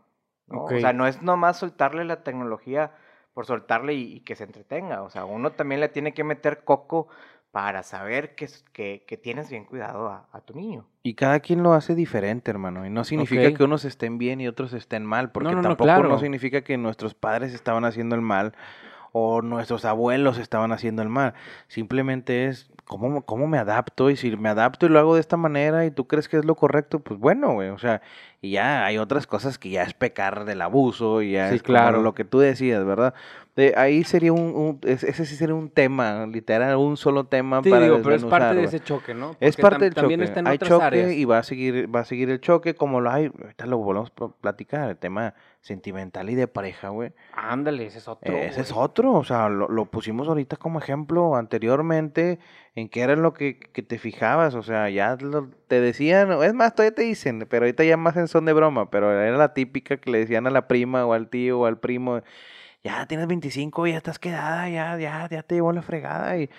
¿No? Okay. O sea, no es nomás soltarle la tecnología por soltarle y, y, que se entretenga, o sea, uno también le tiene que meter coco para saber que, que, que tienes bien cuidado a, a, tu niño. Y cada quien lo hace diferente, hermano. Y no significa okay. que unos estén bien y otros estén mal, porque no, no, tampoco no, claro. no significa que nuestros padres estaban haciendo el mal o nuestros abuelos estaban haciendo el mal. Simplemente es cómo, cómo me adapto y si me adapto y lo hago de esta manera y tú crees que es lo correcto, pues bueno, güey. O sea, y ya hay otras cosas que ya es pecar del abuso y ya sí, es claro. lo que tú decías, ¿verdad? De ahí sería un, un, ese sí sería un tema, literal, un solo tema sí, para digo, pero es parte de ese choque, ¿no? Porque es parte del también choque. Está en hay otras choque áreas. y va a seguir, va a seguir el choque como lo hay, ahorita lo volvemos a platicar, el tema sentimental y de pareja, güey. Ándale, ese es otro. Ese es otro, o sea, lo, lo, pusimos ahorita como ejemplo anteriormente en qué era lo que, que te fijabas, o sea, ya lo, te decían, es más, todavía te dicen, pero ahorita ya más en son de broma, pero era la típica que le decían a la prima o al tío o al primo, ya tienes 25, ya estás quedada, ya, ya, ya te llevó la fregada y...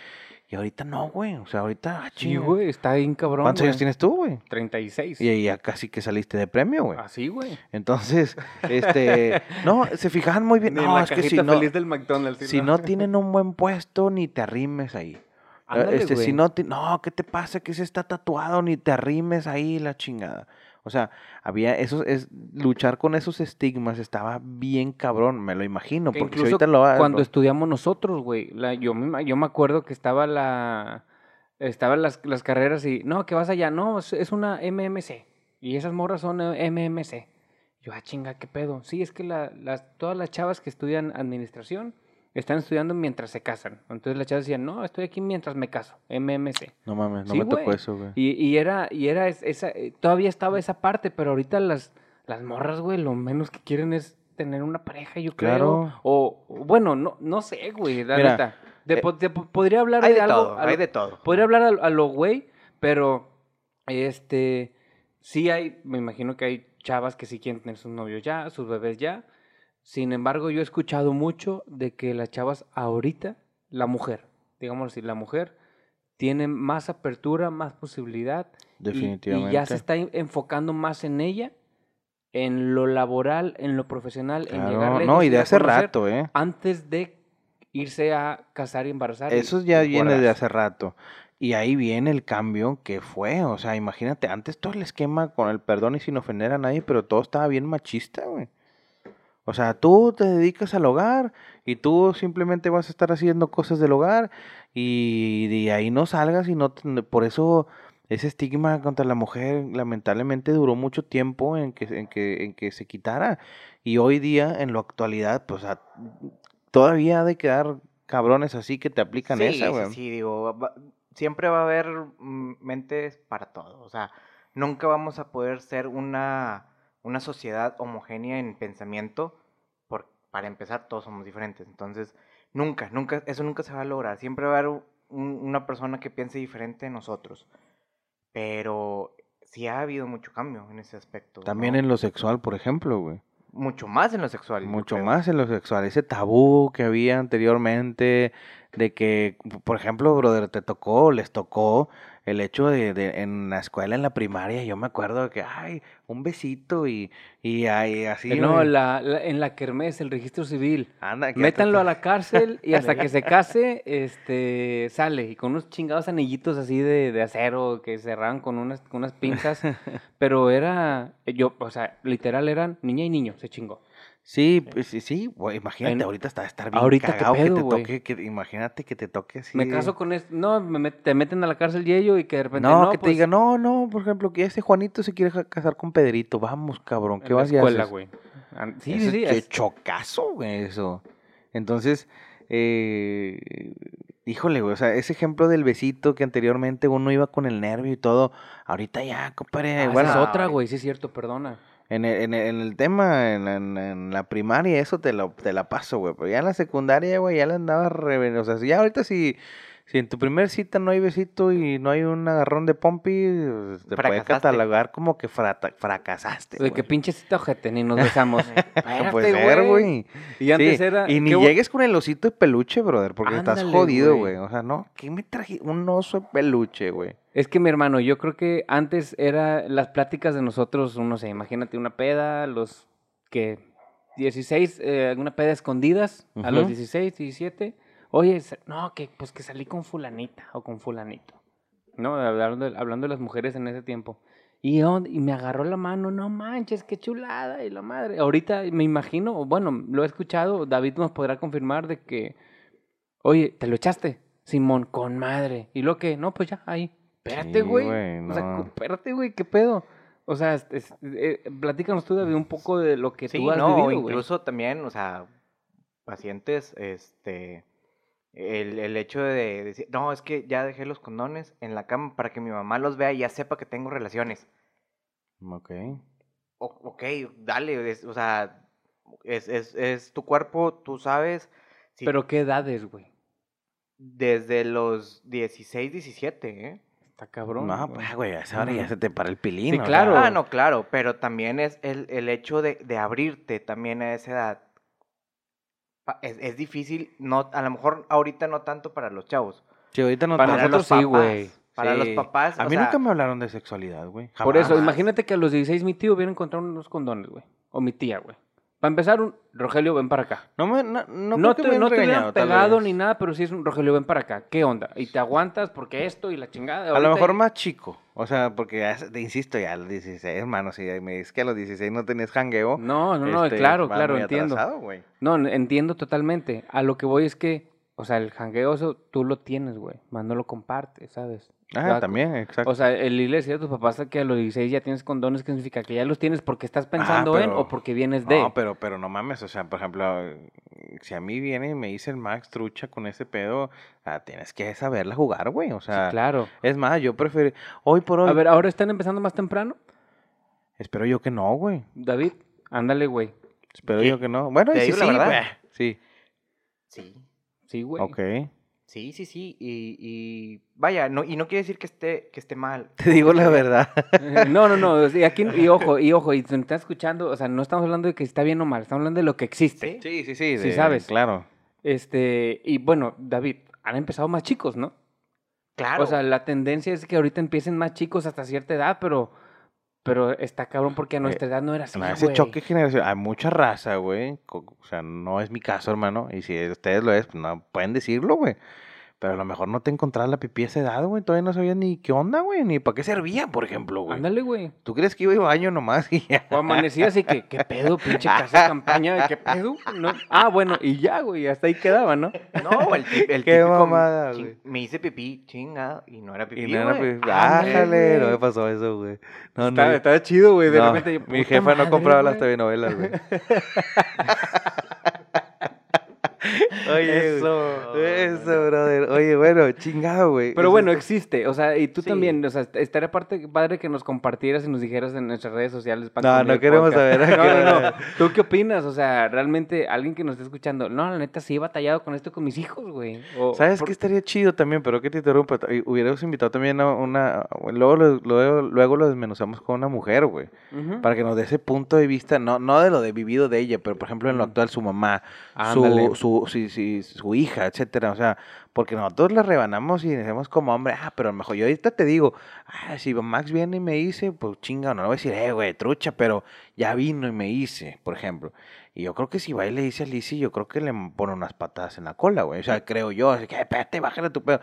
Y ahorita no, güey. O sea, ahorita. Ah, sí, güey. Está bien cabrón. ¿Cuántos años tienes tú, güey? 36. Y ya casi que saliste de premio, güey. Así, güey. Entonces, este. no, se fijaban muy bien. Ni no, la es que si no. Feliz del McDonald's, si no tienen un buen puesto, ni te arrimes ahí. Ándale, este, güey. si no, te, no, ¿qué te pasa? Que se está tatuado, ni te arrimes ahí, la chingada. O sea, había eso, es luchar con esos estigmas estaba bien cabrón, me lo imagino, que porque incluso si ahorita lo cuando lo... estudiamos nosotros, güey, la, yo, me, yo me acuerdo que estaba la estaban las, las carreras y no, que vas allá, no, es, es una MMC y esas morras son MMC. Yo, ah, chinga, qué pedo. Sí, es que la, las, todas las chavas que estudian administración están estudiando mientras se casan. Entonces las chavas decían, no, estoy aquí mientras me caso, MMC. No mames, no sí, me tocó güey. eso, güey. Y, y, era, y era esa, todavía estaba esa parte, pero ahorita las, las morras, güey, lo menos que quieren es tener una pareja, yo creo. Claro. O, o bueno, no, no sé, güey, la Mira, neta. De, eh, de, podría hablar hay de, de algo. todo, lo, hay de todo. Podría hablar a, a lo güey, pero este sí hay, me imagino que hay chavas que sí quieren tener sus novios ya, sus bebés ya. Sin embargo, yo he escuchado mucho de que las chavas ahorita, la mujer, digamos así, la mujer tiene más apertura, más posibilidad. Definitivamente. Y, y ya se está enfocando más en ella, en lo laboral, en lo profesional, claro, en llegar lejos. No, y de hace rato, ¿eh? Antes de irse a casar y embarazar. Eso y, ya y viene de hace rato. Y ahí viene el cambio que fue. O sea, imagínate, antes todo el esquema con el perdón y sin ofender a nadie, pero todo estaba bien machista, güey. O sea, tú te dedicas al hogar y tú simplemente vas a estar haciendo cosas del hogar y de ahí no salgas y no... Te, por eso ese estigma contra la mujer lamentablemente duró mucho tiempo en que, en que, en que se quitara. Y hoy día, en la actualidad, pues a, todavía ha de quedar cabrones así que te aplican sí, esa, güey. Sí, sí, digo, va, siempre va a haber mm, mentes para todo. O sea, nunca vamos a poder ser una, una sociedad homogénea en pensamiento. Por, para empezar, todos somos diferentes. Entonces, nunca, nunca, eso nunca se va a lograr. Siempre va a haber un, una persona que piense diferente de nosotros. Pero sí ha habido mucho cambio en ese aspecto. También ¿no? en lo sexual, por ejemplo, güey. Mucho más en lo sexual. Mucho más en lo sexual. Ese tabú que había anteriormente de que, por ejemplo, brother, te tocó, les tocó el hecho de, de, en la escuela, en la primaria, yo me acuerdo que, ay, un besito y, y, ay, así. No, la, la, en la kermés, el registro civil. Anda, Métanlo a la cárcel y hasta que se case, este, sale. Y con unos chingados anillitos así de, de acero que cerraban con unas, con unas pinzas. pero era, yo, o sea, literal eran niña y niño, se chingó. Sí, pues sí, sí, güey, imagínate, en, ahorita está estar bien ahorita cagado pedo, que te toque, que, imagínate que te toque así. Me caso con este, no, me te meten a la cárcel y ello y que de repente no, no que pues, te diga, no, no, por ejemplo, que ese Juanito se quiere casar con Pedrito, vamos, cabrón, ¿qué en vas la a escuela, güey. Sí, Eso, sí, sí. Qué es... chocazo, güey, eso. Entonces, eh, Híjole, güey, o sea, ese ejemplo del besito que anteriormente uno iba con el nervio y todo, ahorita ya, compadre, Ah, bueno, esa es otra, güey, sí es cierto, perdona. En el, en el- en el tema, en, en- la primaria, eso te, lo, te la paso, güey, pero ya en la secundaria, güey, ya le andaba re... O sea, ya ahorita si, si en tu primer cita no hay besito y no hay un agarrón de pompi, pues, te puede catalogar como que frata- fracasaste, De que pinche cita ojete, ni nos besamos. No puede ser, güey. Y antes Sí, era... Y ni llegues con el osito de peluche, brother, porque estás jodido, güey. güey. O sea, no, ¿qué me traje? Un oso de peluche, güey. Es que mi hermano, yo creo que antes era las pláticas de nosotros, no sé, imagínate una peda, los que 16, eh, una peda escondidas a los Ujú. 16, 17. Oye, no, que pues que salí con fulanita o con fulanito. No, hablando de, hablando de las mujeres en ese tiempo. Y, y me agarró la mano, no manches, qué chulada y la madre. Ahorita me imagino, bueno, lo he escuchado, David nos podrá confirmar de que, oye, ¿te lo echaste? Simón, con madre. ¿Y lo que? No, pues ya, ahí. Espérate, Sí, güey. güey, O sea, no. espérate, güey, ¿qué pedo? O sea, es- es- eh, platícanos tú, David, un poco de lo que Sí, tú has no, vivido, incluso también, o sea, pacientes, este, el, el hecho de decir, no, es que ya dejé los condones en la cama para que mi mamá los vea y ya sepa que tengo relaciones. Ok. O- ok, dale, es- o sea, es, es, es tu cuerpo, tú sabes. si Pero ¿qué edades, güey? Desde los 16, 17, ¿eh? Está cabrón. No, güey. pues, güey, a esa hora ya Ujú. se te para el pilín. Sí, claro. Ah, no, claro, pero también es el, el hecho de, de abrirte también a esa edad. Es, es difícil, no, a lo mejor ahorita no tanto para los chavos. Sí, ahorita no Para tanto. nosotros sí, güey. Para los papás, A o mí sea, nunca me hablaron de sexualidad, güey. Por eso, imagínate que a los 16 mi tío hubiera encontrado unos condones, güey. O mi tía, güey. Para empezar, un Rogelio, ven para acá. No, me, no, no, No, te, me no te regañado, tal pegado ni nada, pero sí es un Rogelio, ven para acá. ¿Qué onda? Y te aguantas porque esto y la chingada. A lo mejor más chico. O sea, porque, ya, te insisto, ya a los 16, hermano, si me dices que a los 16 no tenías jangueo. No, no, no, este, claro, claro, entiendo. atrasado. No, entiendo totalmente. A lo que voy es que, o sea, el jangueo eso tú lo tienes, güey. Más no lo compartes, ¿sabes? Ah, sea, también, exacto. O sea, el iglesia de tus papás que a los 16 ya tienes condones, ¿qué significa? ¿Que ya los tienes porque estás pensando en Ah, pero- o porque vienes de? No, pero, pero no mames, o sea, por ejemplo, si a mí viene y me dice el Max trucha con ese pedo, ah, tienes que saberla jugar, güey. O Sí, sea, claro. es más, yo prefiero, hoy por hoy, A ver, ¿ahora están empezando más temprano? espero yo que no, güey. David, ándale, güey. Espero ¿Qué? yo que no. Bueno, sí, digo la sí, verdad. Sí, Sí, Sí, güey. ok. sí, sí, sí. Y, y vaya, no, y no quiere decir que esté, que esté mal. Te digo la verdad. No, no, no. Y aquí, y ojo, y ojo, y si me están escuchando, o sea, no estamos hablando de que está bien o mal, estamos hablando de lo que existe. Sí. Sí, sí, sí. Sí de- sabes. Claro. Este, y bueno, David, han empezado más chicos, ¿no? Claro. O sea, la tendencia es que ahorita empiecen más chicos hasta cierta edad, pero, pero está cabrón porque a nuestra edad no era así, No, ese choque generacional, hay mucha raza, güey. O sea, no es mi caso, hermano. Y si ustedes lo es, pues no pueden decirlo, güey. Pero a lo mejor no te encontrabas la pipí a esa edad, güey. Todavía no sabías ni qué onda, güey. Ni para qué servía, por ejemplo, güey. Ándale, güey. ¿Tú crees que iba a baño nomás? Y ya? O amanecía así que, ¿qué pedo, pinche casa de campaña? ¿Qué pedo? No. Ah, bueno, y ya, güey, hasta ahí quedaba, ¿no? no, el, ti- el Qué típico, mamada, güey. me hice pipí, chinga, y no era pipí, Y no era pipí. Ándale, Ájale, no me pasó eso, güey. No, estaba, no. estaba chido, güey, de no, repente. yo, mi jefa no compraba las telenovelas, güey. Oye, Eso. Eso, brother. Oye, bueno, chingado, güey. Pero Eso bueno, existe. O sea, y tú Sí. también, o sea, est- estaría parte, padre que nos compartieras y nos dijeras en nuestras redes sociales. para No, no queremos podcast. saber, No, no, no. ¿Tú qué opinas? O sea, realmente alguien que nos esté escuchando, no, la neta sí he batallado con esto con mis hijos, güey. O- ¿Sabes por- qué estaría chido también? Pero que te interrumpa. Hubiéramos invitado también a una. Luego lo, luego, luego lo desmenuzamos con una mujer, güey. Para que nos dé ese punto de vista, no, no de lo de vivido de ella, pero por ejemplo en lo actual, su mamá, Ándale. su, su, sí, su hija, etcétera. O sea, porque nosotros la rebanamos y decimos como hombre, ah, pero a lo mejor yo ahorita te digo, ah, si Max viene y me dice, pues chinga, no le voy a decir, eh, güey, trucha, pero ya vino y me hice, por ejemplo. Y yo creo que si va y le dice a Lizzie, yo creo que le pone unas patadas en la cola, güey. O sea, creo yo, así que, "Eh, espérate, bájale tu pedo.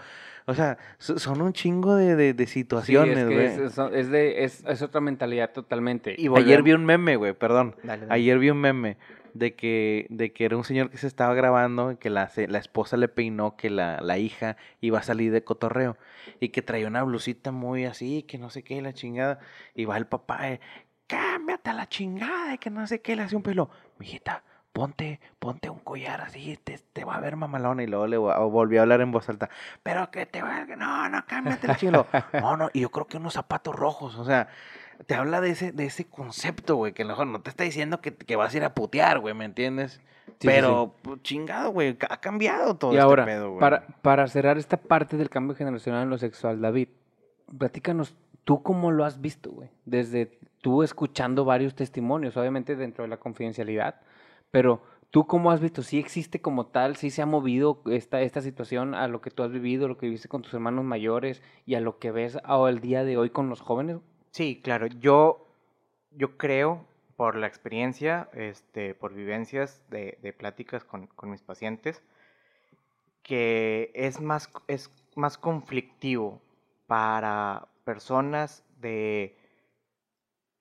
O sea, so- son un chingo de, de, de Sí, situaciones, es, güey. que es, es- es de, es, es otra mentalidad totalmente. Y Ayer vi un meme, güey, perdón. Dale, dale. Ayer vi un meme de que, de que era un señor que se estaba grabando que la, la esposa le peinó que la, la hija iba a salir de cotorreo y que traía una blusita muy así, que no sé qué, la chingada. Y va el papá, eh, cámbiate a la chingada, y que no sé qué, le hace un pelo. Mijita, ponte, ponte un collar así, te, te va a ver mamalona. Y luego le vo- volvió a hablar en voz alta, pero que te va, no, no, cámbiate el chilo. No, no, y yo creo que unos zapatos rojos, o sea, te habla de ese, de ese concepto, güey, que a lo mejor no te está diciendo que, que vas a ir a putear, güey, ¿me entiendes? sí, pero, pues, chingado, güey, ha cambiado todo Y este ahora, pedo, güey. para, para cerrar esta parte del cambio generacional en lo sexual, David, platícanos, ¿tú cómo lo has visto, güey? Desde tú escuchando varios testimonios, obviamente dentro de la confidencialidad, pero ¿tú cómo has visto? ¿Sí existe como tal? ¿Sí se ha movido esta, esta situación a lo que tú has vivido, lo que viviste con tus hermanos mayores y a lo que ves al día de hoy con los jóvenes? Sí, claro. Yo, yo creo, por la experiencia, este, por vivencias de, de pláticas con, con mis pacientes, que es más, es más conflictivo para personas de,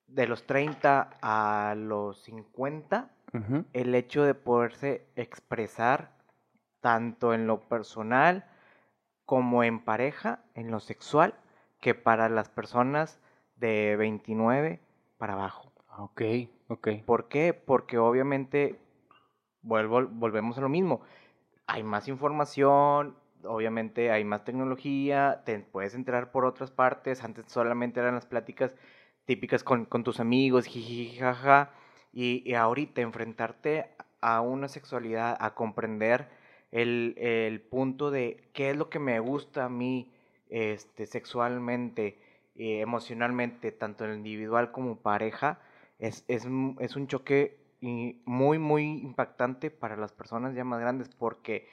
de los 30 a los 50 Ujú. el hecho de poderse expresar tanto en lo personal como en pareja, en lo sexual, que para las personas de 29 para abajo. Ok, ok. ¿Por qué? Porque obviamente vuelvo, volvemos a lo mismo. Hay más información, obviamente hay más tecnología, te puedes entrar por otras partes. Antes solamente eran las pláticas típicas con, con tus amigos, jiji, jaja. Y, y ahorita enfrentarte a una sexualidad, a comprender el, el punto de qué es lo que me gusta a mí este, sexualmente, eh, emocionalmente, tanto en lo individual como pareja, es, es, un- es un choque muy, muy impactante para las personas ya más grandes porque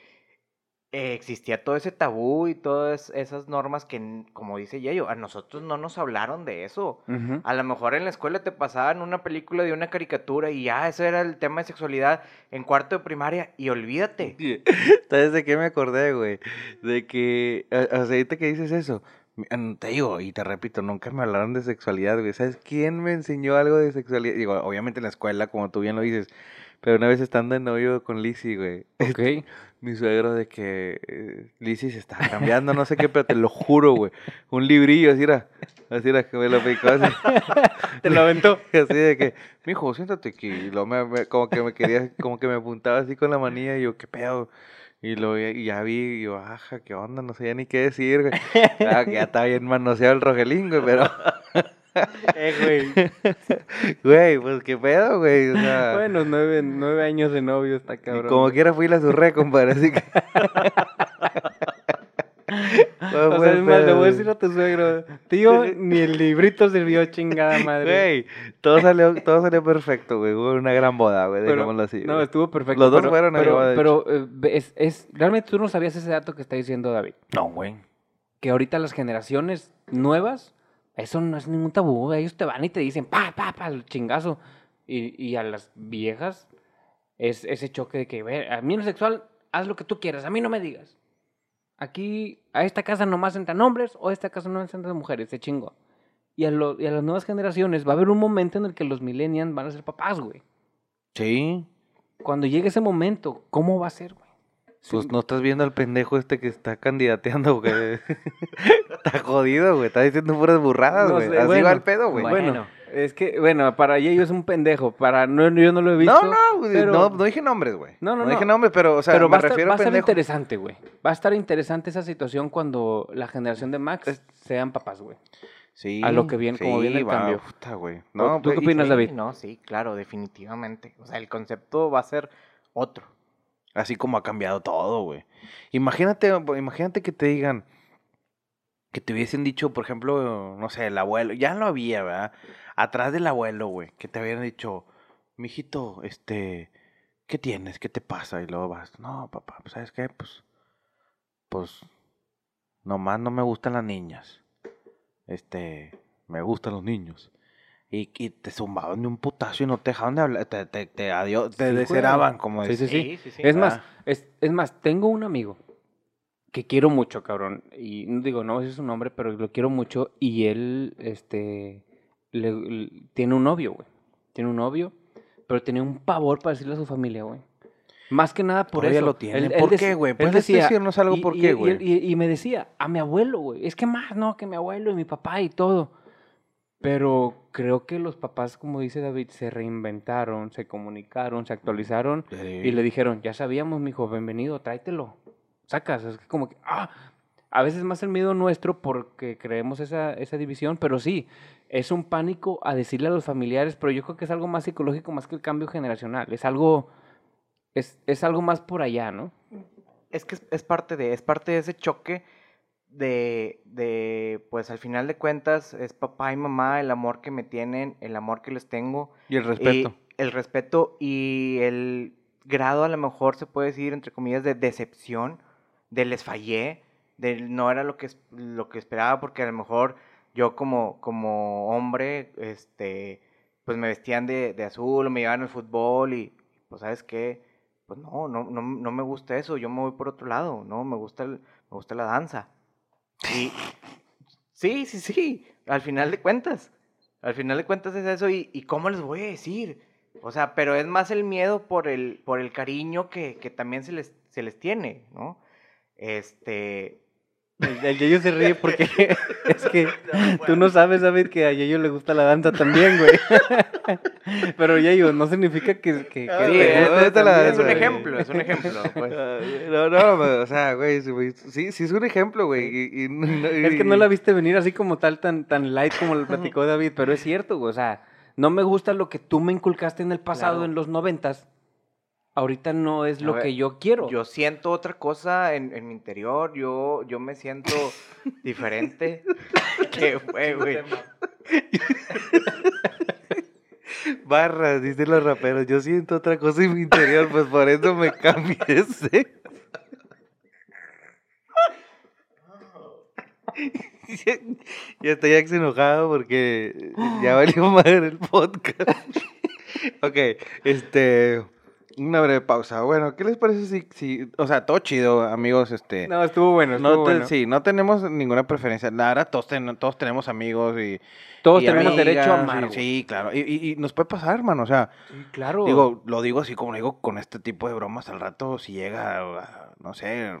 eh, existía todo ese tabú y todas esas normas que, como dice Yayo, a nosotros no nos hablaron de eso. A lo mejor en la escuela te pasaban una película de una caricatura y ya, eso era el tema de sexualidad en cuarto de primaria y olvídate. ¿Sabes de qué me acordé, güey? De que, o sea, ahorita que dices eso, mm, te digo, y te repito, nunca me hablaron de sexualidad, güey. ¿Sabes quién me enseñó algo de sexualidad? Digo, obviamente en la escuela, como tú bien lo dices, pero una vez estando de novio con Lizzie, güey, Ok. mi suegro de que eh, Lizzie se está cambiando, no sé qué, pero te lo juro, güey. Un librillo, así era, así era, que me lo picó así. Te lo aventó. Así de que, mijo, siéntate aquí. Y luego me, me- como que me quería, como que me apuntaba así con la manilla y yo, ¿qué pedo? Y lo y ya vi, y yo, aja, ¿qué onda? No sabía ni qué decir, güey. Claro que ya está bien manoseado el rogelín, güey, pero, Eh, güey. güey, pues qué pedo, güey. O sea, Bueno, nueve, nueve años de novio está y cabrón. como quiera fui la surré, compadre, así que. ¿Cómo O sea, es más, le voy a decir a tu suegro, tío, ni el librito sirvió chingada madre. Güey, todo salió, todo salió perfecto, güey. Hubo una gran boda, güey, digámoslo así. No, güey. estuvo perfecto. Los dos pero- fueron a pero, boda, pero eh, es, es- realmente tú no sabías ese dato que está diciendo David. No, güey. Que ahorita las generaciones nuevas, eso no es ningún tabú. Ellos te van y te dicen, pa, pa, pa, el chingazo. Y, y a las viejas es ese choque de que, a mí en lo sexual, haz lo que tú quieras, a mí no me digas. Aquí, a esta casa nomás entran hombres o a esta casa no entran mujeres, se chingo. Y a, lo- y a las nuevas generaciones va a haber un momento en el que los millennials van a ser papás, güey. Sí. Cuando llegue ese momento, ¿cómo va a ser, güey? Pues no estás viendo al pendejo este que está candidateando, güey. está jodido, güey. Está diciendo puras burradas, No güey. sé, Así bueno, va el pedo, güey. Bueno, Bueno. Es que, bueno, para ellos es un pendejo. Para no, yo no lo he visto. No, no, güey, pero- no, no dije nombres, güey. No, no, dije no. nombres, pero, o sea, pero me va a estar, refiero va a estar interesante, güey. Va a estar interesante esa situación cuando la generación de Max Es- sean papás, güey. Sí, a lo que viene- como viene el va, cambio. puta, güey. ¿Tú No, qué pues, opinas, Sí, David? No, sí, claro, definitivamente. O sea, el concepto va a ser otro. Así como ha cambiado todo, güey. Imagínate, imagínate que te digan, que te hubiesen dicho, por ejemplo, no sé, el abuelo, ya lo había, ¿verdad? Atrás del abuelo, güey, que te habían dicho, mijito, este, ¿qué tienes? ¿Qué te pasa? Y luego vas, no, papá, pues, ¿sabes qué? Pues, pues, nomás no me gustan las niñas. Este, me gustan los niños. Y, y te zumbaban de un putazo y no te dejaban de hablar, te, te, te, adiós, te Sí, güey. deseraban, como Sí, decía. sí, sí. sí, sí. Es más, Ah. es, es más, tengo un amigo que quiero mucho, cabrón. Y no digo, no sé su nombre, pero lo quiero mucho. Y él, este, le- le- tiene un novio, güey. Tiene un novio, pero tenía un pavor para decirle a su familia, güey. Más que nada por Todavía eso. lo tiene. Él- ¿Por él qué, güey? ¿Puedes decía- decirnos algo y- por y- qué, y- güey? Y, y me decía, a mi abuelo, güey. Es que más, no, que mi abuelo y mi papá y todo. Pero creo que los papás, como dice David, se reinventaron, se comunicaron, se actualizaron y le dijeron, ya sabíamos, mijo, bienvenido, tráetelo. Sacas, es que como que, ah, a veces más el miedo nuestro porque creemos esa, esa división, pero sí, es un pánico a decirle a los familiares, pero yo creo que es algo más psicológico más que el cambio generacional, es algo, es, es algo más por allá, ¿no? Es que es, es parte de, es parte de ese choque de, de, pues al final de cuentas, es papá y mamá, el amor que me tienen, el amor que les tengo. Y el respeto. el respeto y el grado, a lo mejor se puede decir, entre comillas, de decepción, de les fallé, de no era lo que, lo que esperaba, porque a lo mejor yo como, como hombre, este, pues me vestían de, de azul me llevaban al fútbol y, pues, ¿sabes qué? Pues no, no, no, no me gusta eso, yo me voy por otro lado, ¿no? Me gusta, me gusta la danza. Y sí, sí, sí, al final de cuentas. Al final de cuentas es eso y, y cómo les voy a decir. O sea, pero es más el miedo por el, por el cariño que, que también se les, se les tiene, ¿no? Este, el, el Yeyo se ríe porque es que tú no sabes, David, que a Yeyo le gusta la danza también, güey. Pero Yeyo, no significa que... que, que Ah, te la es un ejemplo, es un ejemplo. pues. Ah, No, no, pero, o sea, güey, sí, güey, sí, sí es un ejemplo, güey. Y, y Es que no la viste venir así como tal, tan, tan light como lo platicó David, pero es cierto, güey. O sea, no me gusta lo que tú me inculcaste en el pasado, Claro. en los noventas. Ahorita no es lo ver, que yo quiero. Yo siento otra cosa en, en mi interior, yo, yo me siento diferente. ¿Qué fue, güey? Barras, dicen los raperos. Yo siento otra cosa en mi interior, pues por eso me cambies. ¿eh? ya estoy enojado porque ya valió madre el podcast. ok, este. Una breve pausa. Bueno, ¿qué les parece si, si o sea, todo chido, amigos, este. No, estuvo bueno, estuvo No te- bueno. Sí, no tenemos ninguna preferencia. La verdad, todos, ten- todos tenemos amigos y. Todos y tenemos amigas, derecho a amar. Sí, claro. Y, y- y nos puede pasar, hermano. O sea, Sí, claro. digo, lo digo así como lo digo con este tipo de bromas al rato. Si llega, no sé,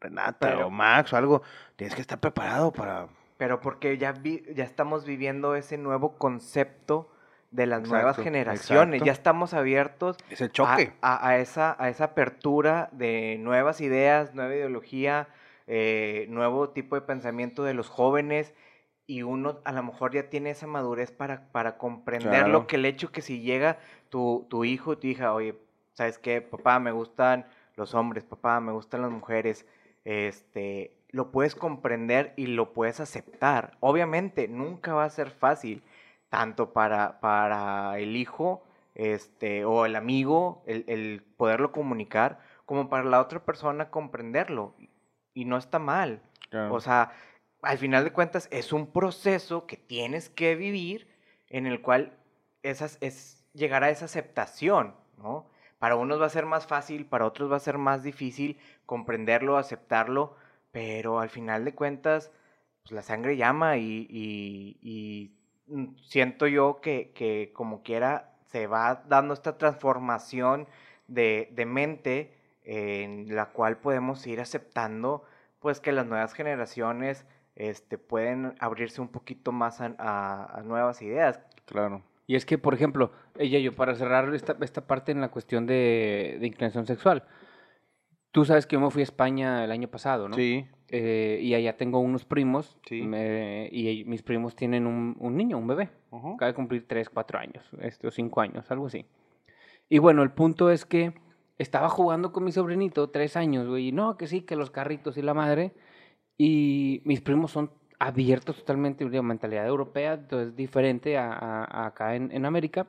Renata Pero- o Max o algo, tienes que estar preparado para. Pero porque ya, vi- ya estamos viviendo ese nuevo concepto de las Exacto, nuevas generaciones. exacto. Ya estamos abiertos a, choque. a- a esa, a esa apertura de nuevas ideas, nueva ideología, eh, nuevo tipo de pensamiento de los jóvenes. Y uno a lo mejor ya tiene esa madurez para, para comprender Claro. lo que el hecho que si llega tu, tu hijo tu hija, oye, ¿sabes qué? Papá, me gustan los hombres, papá, me gustan las mujeres, este, lo puedes comprender y lo puedes aceptar. Obviamente, nunca va a ser fácil, tanto para, para el hijo este, o el amigo, el, el poderlo comunicar, como para la otra persona comprenderlo. Y no está mal. Claro. O sea, al final de cuentas es un proceso que tienes que vivir en el cual esas, es llegar a esa aceptación, ¿no? Para unos va a ser más fácil, para otros va a ser más difícil comprenderlo, aceptarlo, pero al final de cuentas, pues la sangre llama y, y- y, siento yo que, que como quiera se va dando esta transformación de, de mente en la cual podemos ir aceptando pues que las nuevas generaciones este, pueden abrirse un poquito más a, a- a nuevas ideas. claro. Y es que, por ejemplo, ella yo, para cerrar esta, esta parte en la cuestión de, de inclinación sexual, tú sabes que yo me fui a España el año pasado, ¿no? Sí. Eh, y allá tengo unos primos, Sí. me- y mis primos tienen un, un niño, un bebé, Ujú. acaba de cumplir 3, 4 años, este, o 5 años, algo así. Y bueno, el punto es que estaba jugando con mi sobrinito, 3 años, güey, y no, que sí, que los carritos y la madre, y mis primos son abiertos totalmente, de mentalidad europea, entonces diferente a, a- a acá en, en América.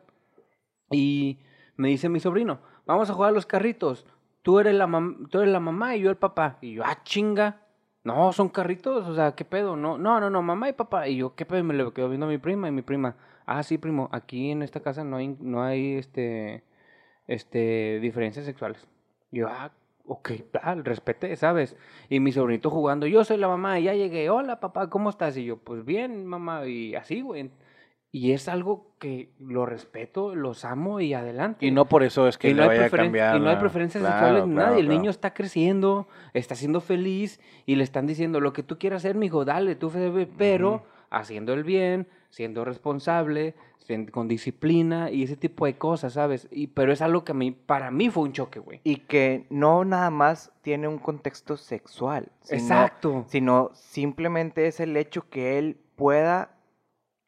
Y me dice mi sobrino, vamos a jugar a los carritos. Tú eres, la mam- tú eres la mamá y yo el papá. Y yo, ah, chinga. No, son carritos, o sea, ¿qué pedo? No, no, no, no, mamá y papá. Y yo, ¿qué pedo? Y me lo quedo viendo a mi prima y mi prima, ah, sí, primo, aquí en esta casa no hay, no hay, este, este, diferencias sexuales. Y yo, ah, ok, ah, respete, ¿sabes? Y mi sobrinito jugando, yo soy la mamá y ya llegué, hola papá, ¿cómo estás? Y yo, pues bien, mamá, y así, güey. Y es algo que lo respeto, los amo y adelante. Y no por eso es que Y no, hay vaya a preferen- cambiar. y no hay preferencias Claro, sexuales ni claro, nadie. El niño está creciendo, está siendo feliz y le están diciendo lo que tú quieras hacer, mijo, dale, tú, fe- pero haciendo el bien, siendo responsable, con disciplina y ese tipo de cosas, ¿sabes? Y, pero es algo que a mí, para mí fue un choque, güey. Y que no nada más tiene un contexto sexual, sino, Exacto. sino simplemente es el hecho que él pueda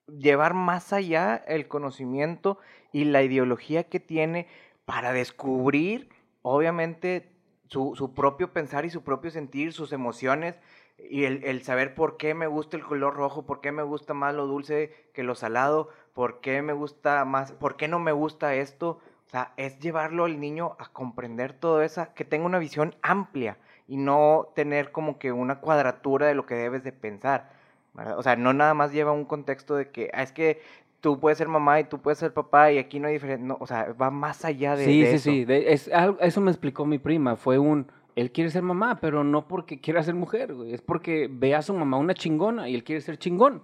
llevar más allá el conocimiento y la ideología que tiene para descubrir, obviamente, su, su propio pensar y su propio sentir, sus emociones y el, el saber por qué me gusta el color rojo, por qué me gusta más lo dulce que lo salado, por qué me gusta más, por qué no me gusta esto. O sea, es llevarlo al niño a comprender todo eso, que tenga una visión amplia y no tener como que una cuadratura de lo que debes de pensar. ¿Verdad? O sea, no nada más lleva un contexto de que "Ah, es que tú puedes ser mamá y tú puedes ser papá y aquí no hay diferencia. No, o sea, va más allá de, Sí, de sí, eso. sí. es, algo- eso me explicó mi prima. Fue un. Él quiere ser mamá, pero no porque quiera ser mujer, güey. Es porque ve a su mamá una chingona y él quiere ser chingón.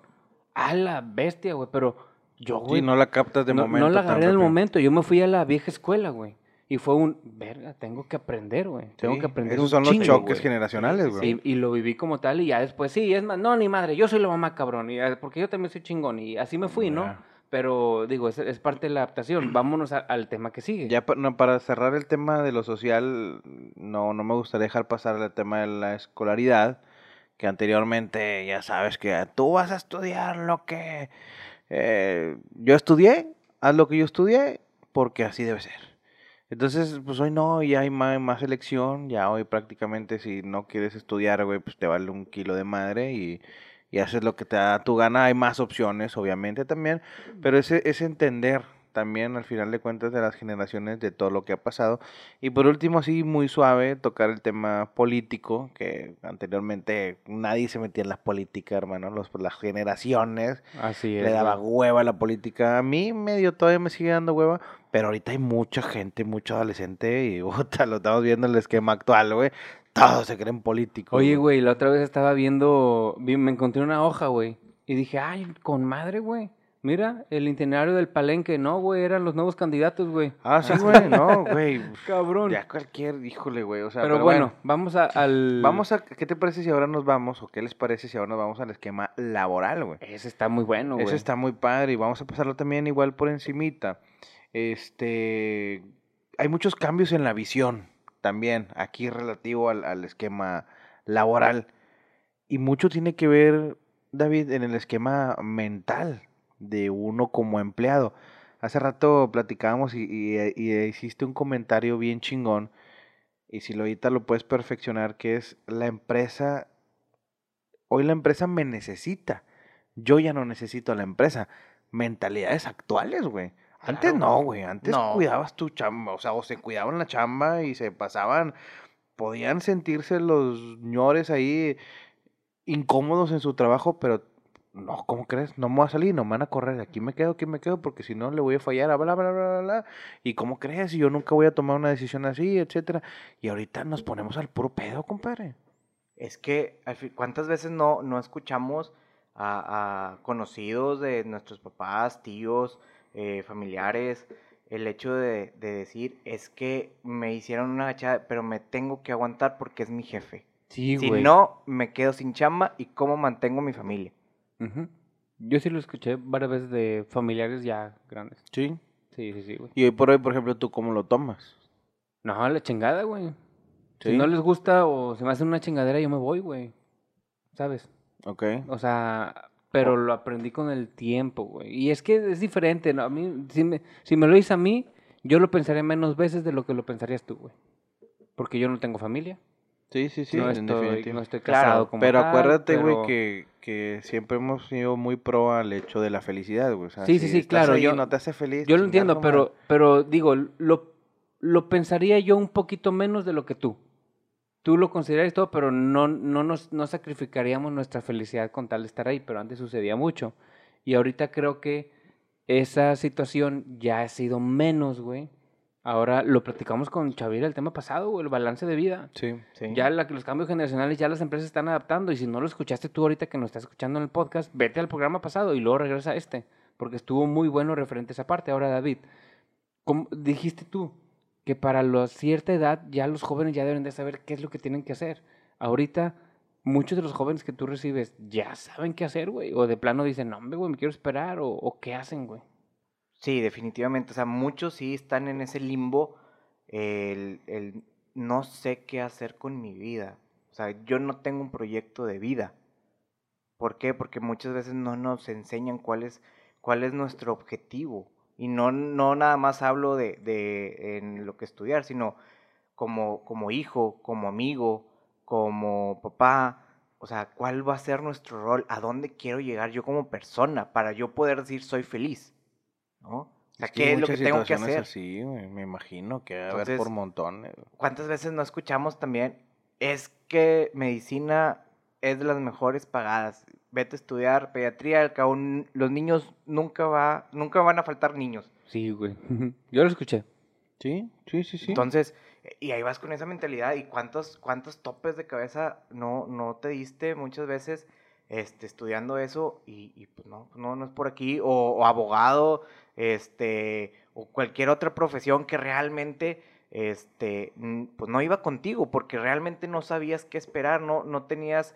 A la bestia, güey. Pero yo, güey. Sí, no la captas de no, momento. no la agarré en el momento. Yo me fui a la vieja escuela, güey. Y fue un. Verga, tengo que aprender, güey. Tengo Sí, que aprender Esos son los choques generacionales, güey. Y, y lo viví como tal y ya después, sí, es más, no, ni madre, yo soy la mamá cabrón, y, eh, porque yo también soy chingón y así me fui, ¿no? Pero digo, es, es parte de la adaptación. Vámonos a- al tema que sigue. Ya no, para cerrar el tema de lo social, no, no me gustaría dejar pasar el tema de la escolaridad, que anteriormente ya sabes que tú vas a estudiar lo que eh, yo estudié, haz lo que yo estudié, porque así debe ser. Entonces, pues hoy no, ya hay más, más elección, ya hoy prácticamente si no quieres estudiar, güey, pues te vale un kilo de madre y, y haces lo que te da tu gana. Hay más opciones, obviamente también, pero ese es entender también al final de cuentas de las generaciones de todo lo que ha pasado. Y por último, sí, muy suave, tocar el tema político, que anteriormente nadie se metía en las políticas, hermano, los, las generaciones Así es. le daba hueva a la política. A mí medio todavía me sigue dando hueva, pero ahorita hay mucha gente, mucho adolescente y puta, lo estamos viendo en el esquema actual, güey. Todos se creen políticos. Oye, güey, la otra vez estaba viendo, vi- me encontré una hoja, güey, y dije, ay, con madre, güey. Mira, el itinerario del palenque, no, güey, eran los nuevos candidatos, güey. Ah, sí, güey, no, güey. Cabrón. Ya cualquier, híjole, güey. O sea, pero, bueno, vamos a- al... Vamos a, ¿qué te parece si ahora nos vamos, o qué les parece si ahora nos vamos al esquema laboral, güey? Ese está muy bueno, güey. Eso está muy padre y vamos a pasarlo también igual por encimita. Este, hay muchos cambios en la visión también aquí relativo al, al esquema laboral y mucho tiene que ver, David, en el esquema mental de uno como empleado. Hace rato platicábamos y, y- y hiciste un comentario bien chingón y si lo ahorita lo puedes perfeccionar que es la empresa, hoy la empresa me necesita. Yo ya no necesito a la empresa. Mentalidades actuales, güey. Antes Claro, no, güey. Antes No. cuidabas tu chamba, o sea, o se cuidaban la chamba y se pasaban, podían sentirse los ñores ahí incómodos en su trabajo, pero no, ¿cómo crees? No me voy a salir, no me van a correr. Aquí me quedo, aquí me quedo, porque si no le voy a fallar, a bla, bla, bla, bla, bla. ¿Y cómo crees? Y yo nunca voy a tomar una decisión así, etcétera. Y ahorita nos ponemos al puro pedo, compadre. Es que, ¿cuántas veces no, no escuchamos a, a conocidos de nuestros papás, tíos, eh, familiares, el hecho de, de decir, es que me hicieron una agachada, pero me tengo que aguantar porque es mi jefe. Sí, si güey. no, me quedo sin chamba y cómo mantengo mi familia. Ujú. Yo sí lo escuché varias veces de familiares ya grandes. Sí. Sí, sí, sí, güey. Y hoy por hoy, por ejemplo, ¿tú cómo lo tomas? No, la chingada, güey. Sí. Si no les gusta o se me hace una chingadera, yo me voy, güey. ¿Sabes? Ok. O sea, pero lo aprendí con el tiempo, güey. Y es que es diferente, ¿no? A mí, si me, si me lo dices a mí, yo lo pensaré menos veces de lo que lo pensarías tú, güey. Porque yo no tengo familia. Sí, sí, sí, no, en estoy, definitiva. no estoy Claro, casado como Pero tal, acuérdate, güey, pero- que, que siempre hemos sido muy pro al hecho de la felicidad, güey. O sea, Sí, sí, si sí, estás claro, ahí yo- no te hace feliz. Yo lo entiendo, pero, pero digo, lo, lo pensaría yo un poquito menos de lo que tú. Tú lo consideras todo, pero no, no nos no sacrificaríamos nuestra felicidad con tal de estar ahí, pero antes sucedía mucho. Y ahorita creo que esa situación ya ha sido menos, güey. Ahora lo platicamos con Chavira el tema pasado, el balance de vida. Sí. ¿sí? Ya la- los cambios generacionales ya las empresas están adaptando y si no lo escuchaste tú ahorita que nos estás escuchando en el podcast, vete al programa pasado y luego regresa a este, porque estuvo muy bueno referente a esa parte. Ahora, David, ¿cómo dijiste tú que para la cierta edad ya los jóvenes ya deben de saber qué es lo que tienen que hacer. Ahorita muchos de los jóvenes que tú recibes ya saben qué hacer, güey. O de plano dicen, no, hombre, güey, me quiero esperar. O, o qué hacen, güey. Sí, definitivamente. O sea, muchos sí están en ese limbo, el, el no sé qué hacer con mi vida. O sea, yo no tengo un proyecto de vida. ¿Por qué? Porque muchas veces no nos enseñan cuál es, cuál es nuestro objetivo. Y no, no nada más hablo de, de en lo que estudiar, sino como, como hijo, como amigo, como papá. O sea, ¿cuál va a ser nuestro rol? ¿A dónde quiero llegar yo como persona para yo poder decir soy feliz? ¿No? O sea, Es que ¿qué hay es lo que muchas tengo que situaciones hacer? así, güey, me imagino que va a por montones. ¿Cuántas veces no escuchamos también? Es que medicina es de las mejores pagadas. Vete a estudiar pediatría, al cabo los niños nunca va, nunca van a faltar niños. Sí, güey. Yo lo escuché. Sí, sí, sí, sí. Entonces, y ahí vas con esa mentalidad y cuántos, cuántos topes de cabeza no, no te diste muchas veces este, estudiando eso y, y, pues no, no, no es por aquí, o, o abogado, este, o cualquier otra profesión que realmente este, pues no iba contigo, porque realmente no sabías qué esperar, no, no tenías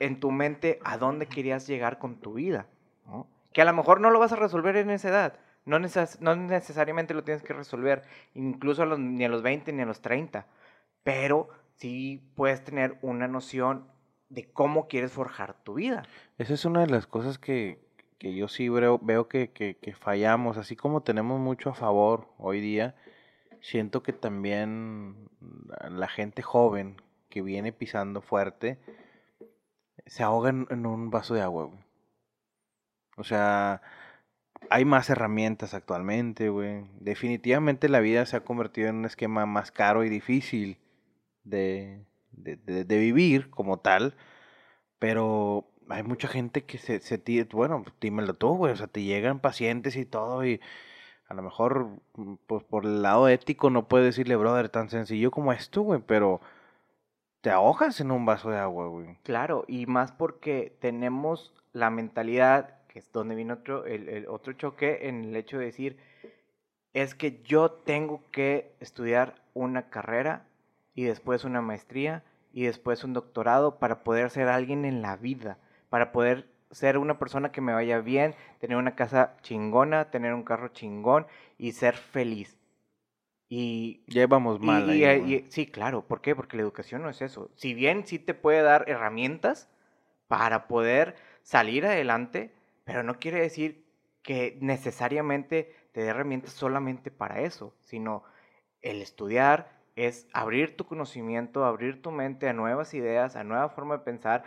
en tu mente a dónde querías llegar con tu vida, ¿no? Que a lo mejor no lo vas a resolver en esa edad, no, neces- no necesariamente lo tienes que resolver, incluso a los- ni a los 20 ni a los 30, pero sí puedes tener una noción de cómo quieres forjar tu vida. Esa es una de las cosas que, que yo sí veo, veo que, que- fallamos, así como tenemos mucho a favor hoy día, siento que también la- la gente joven que viene pisando fuerte se ahoga en, en un vaso de agua, güey. O sea, hay más herramientas actualmente, güey. Definitivamente la vida se ha convertido en un esquema más caro y difícil de, de, de- vivir como tal. Pero hay mucha gente que se, se bueno, dímelo tú, güey, o sea, te llegan pacientes y todo y a lo mejor, mm, pues por el lado ético no puedes decirle, brother, tan sencillo como esto, güey, pero te ahogas en un vaso de agua, güey. Claro, y más porque tenemos la mentalidad, que es donde viene otro, el, el otro choque, en el hecho de decir, es que yo tengo que estudiar una carrera y después una maestría y después un doctorado para poder ser alguien en la vida, para poder ser una persona que me vaya bien, tener una casa chingona, tener un carro chingón y ser feliz. Y Ya vamos y- mal y- ahí, y- güey. sí, claro, ¿por qué? Porque la educación no es eso. Si bien sí te puede dar herramientas para poder salir adelante, pero no quiere decir que necesariamente te dé herramientas solamente para eso, sino el estudiar es abrir tu conocimiento, abrir tu mente a nuevas ideas, a nueva forma de pensar,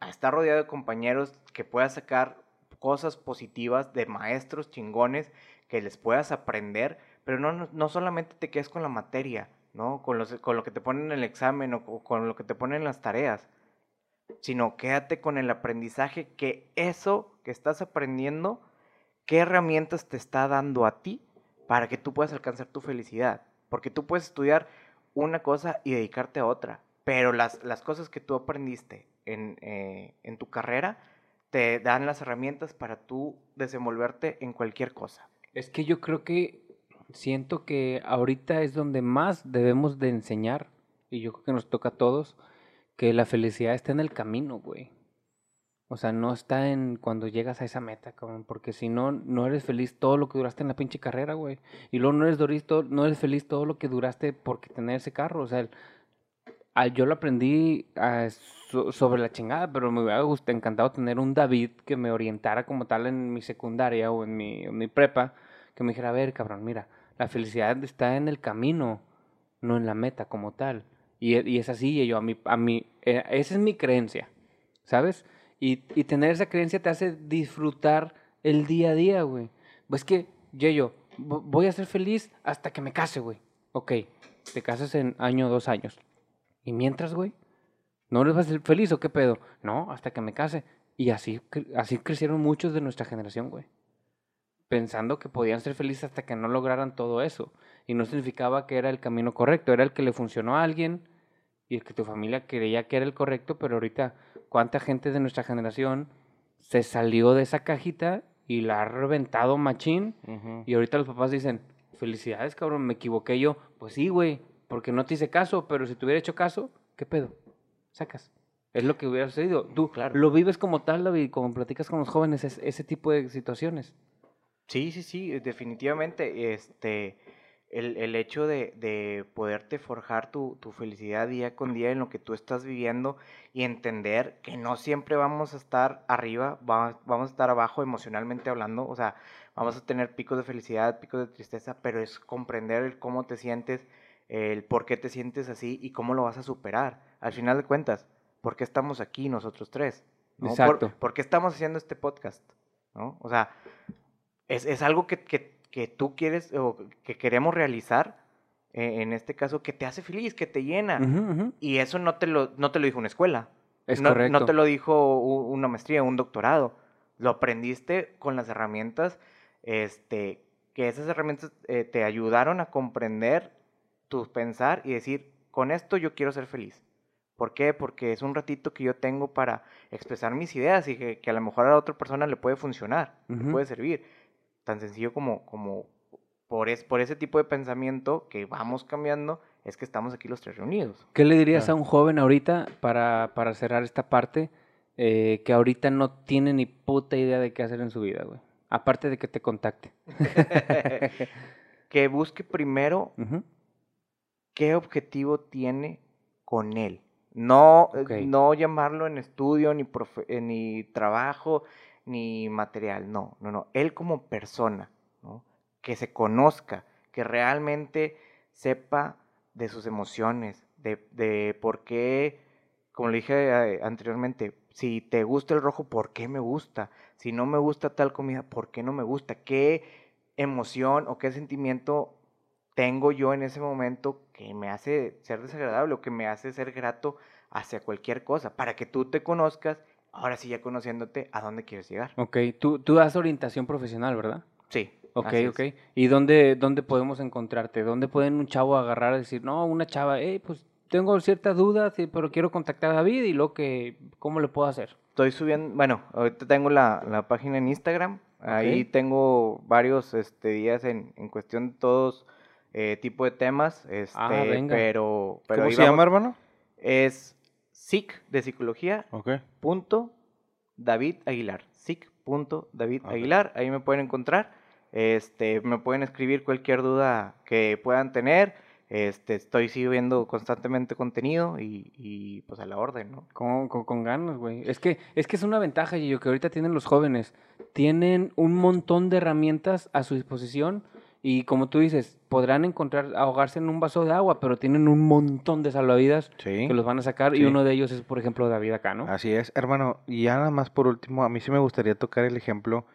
a, estar rodeado de compañeros que puedas sacar cosas positivas de maestros chingones que les puedas aprender, pero no, no, solamente te quedes con la materia, ¿no? Con, los, con lo que te ponen en el examen o co- con lo que te ponen en las tareas, sino quédate con el aprendizaje que eso que estás aprendiendo, qué herramientas te está dando a ti para que tú puedas alcanzar tu felicidad. Porque tú puedes estudiar una cosa y dedicarte a otra, pero las, las cosas que tú aprendiste en, eh, en tu carrera te dan las herramientas para tú desenvolverte en cualquier cosa. Es que yo creo que siento que ahorita es donde más debemos de enseñar, y yo creo que nos toca a todos, que la felicidad está en el camino, güey. O sea, no está en cuando llegas a esa meta, cabrón, porque si no, no eres feliz todo lo que duraste en la pinche carrera, güey. Y luego no eres, doriz- to- no eres feliz todo lo que duraste porque tener ese carro, o sea, el- ah, yo lo aprendí ah, so- sobre la chingada, pero me hubiera gust- encantado tener un David que me orientara como tal en mi secundaria o en mi, en prepa, que me dijera, a ver, cabrón, mira, la felicidad está en el camino, no en la meta como tal. Y, y es así, y yo, a mí, a mí, eh, esa es mi creencia, ¿sabes? Y, y tener esa creencia te hace disfrutar el día a día, güey. Pues que, yo, voy a ser feliz hasta que me case, güey. Ok, te casas en año dos años. Y mientras, güey, ¿no les vas a ser feliz o qué pedo? No, hasta que me case. Y así, así crecieron muchos de nuestra generación, güey. Pensando que podían ser felices hasta que no lograran todo eso. Y no significaba que era el camino correcto, era el que le funcionó a alguien y el que tu familia creía que era el correcto, pero ahorita, ¿cuánta gente de nuestra generación se salió de esa cajita y la ha reventado machín? Y ahorita los papás dicen, felicidades, cabrón, me equivoqué yo. Pues sí, güey, porque no te hice caso, pero si te hubiera hecho caso, ¿qué pedo? Sacas. Es lo que hubiera sucedido. Tú Claro. lo vives como tal, David, como platicas con los jóvenes, es- ese tipo de situaciones. Sí, sí, sí, definitivamente. Este, el, el hecho de, de poderte forjar tu, tu felicidad día con día en lo que tú estás viviendo y entender que no siempre vamos a estar arriba, va- vamos a estar abajo emocionalmente hablando, o sea, vamos a tener picos de felicidad, picos de tristeza, pero es comprender el cómo te sientes, el por qué te sientes así y cómo lo vas a superar. Al final de cuentas, ¿por qué estamos aquí nosotros tres? ¿no? ¿Por- Exacto. ¿Por, qué estamos haciendo este podcast? ¿no? O sea, es, es algo que, que- que tú quieres o que queremos realizar, eh, en este caso, que te hace feliz, que te llena. Y eso no te lo, no te lo dijo una escuela. Es no, correcto. No te lo dijo una maestría, un doctorado. Lo aprendiste con las herramientas, este, que esas herramientas eh, te ayudaron a comprender tu pensar y decir, con esto yo quiero ser feliz. ¿Por qué? Porque es un ratito que yo tengo para expresar mis ideas y que, que a lo mejor a la otra persona le puede funcionar, le puede servir. Tan sencillo como, como por, es, por ese tipo de pensamiento que vamos cambiando, es que estamos aquí los tres reunidos. ¿Qué le dirías Claro. a un joven ahorita para, para cerrar esta parte eh, que ahorita no tiene ni puta idea de qué hacer en su vida, güey? Aparte de que te contacte. que busque primero qué objetivo tiene con él. No, no llamarlo en estudio, ni, profe- eh, ni trabajo, ni material. No, no, no. Él como persona, que se conozca, que realmente sepa de sus emociones, de, de por qué, como le dije eh, anteriormente, si te gusta el rojo, ¿por qué me gusta? Si no me gusta tal comida, ¿por qué no me gusta? ¿Qué emoción o qué sentimiento tengo yo en ese momento que me hace ser desagradable o que me hace ser grato hacia cualquier cosa? Para que tú te conozcas, ahora sí ya conociéndote, ¿a dónde quieres llegar? Ok, tú, tú das orientación profesional, ¿verdad? Sí. Ok, así es. ok. ¿Y dónde, dónde podemos encontrarte? ¿Dónde pueden un chavo agarrar y decir, no, una chava, hey, pues tengo ciertas dudas, pero quiero contactar a David y lo que, ¿cómo le puedo hacer? Estoy subiendo, bueno, ahorita tengo la, la página en Instagram. Ahí tengo varios este, días en, en cuestión de todos eh, tipo de temas. Este, Ah, venga. Pero, pero ¿Cómo se llama, hermano? Es SIC de psicología Ok. punto David Aguilar. SIC punto David. Aguilar. Ahí me pueden encontrar. Este, me pueden escribir cualquier duda que puedan tener. Este, estoy subiendo constantemente contenido y, y, pues a la orden, ¿no? Con, con, con ganas, güey. Es que, es que es una ventaja, yo que ahorita tienen los jóvenes. Tienen un montón de herramientas a su disposición y como tú dices, podrán encontrar, ahogarse en un vaso de agua, pero tienen un montón de salvavidas Sí. que los van a sacar y uno de ellos es, por ejemplo, David acá, ¿no? Así es, hermano. Y ya nada más por último, a mí sí me gustaría tocar el ejemplo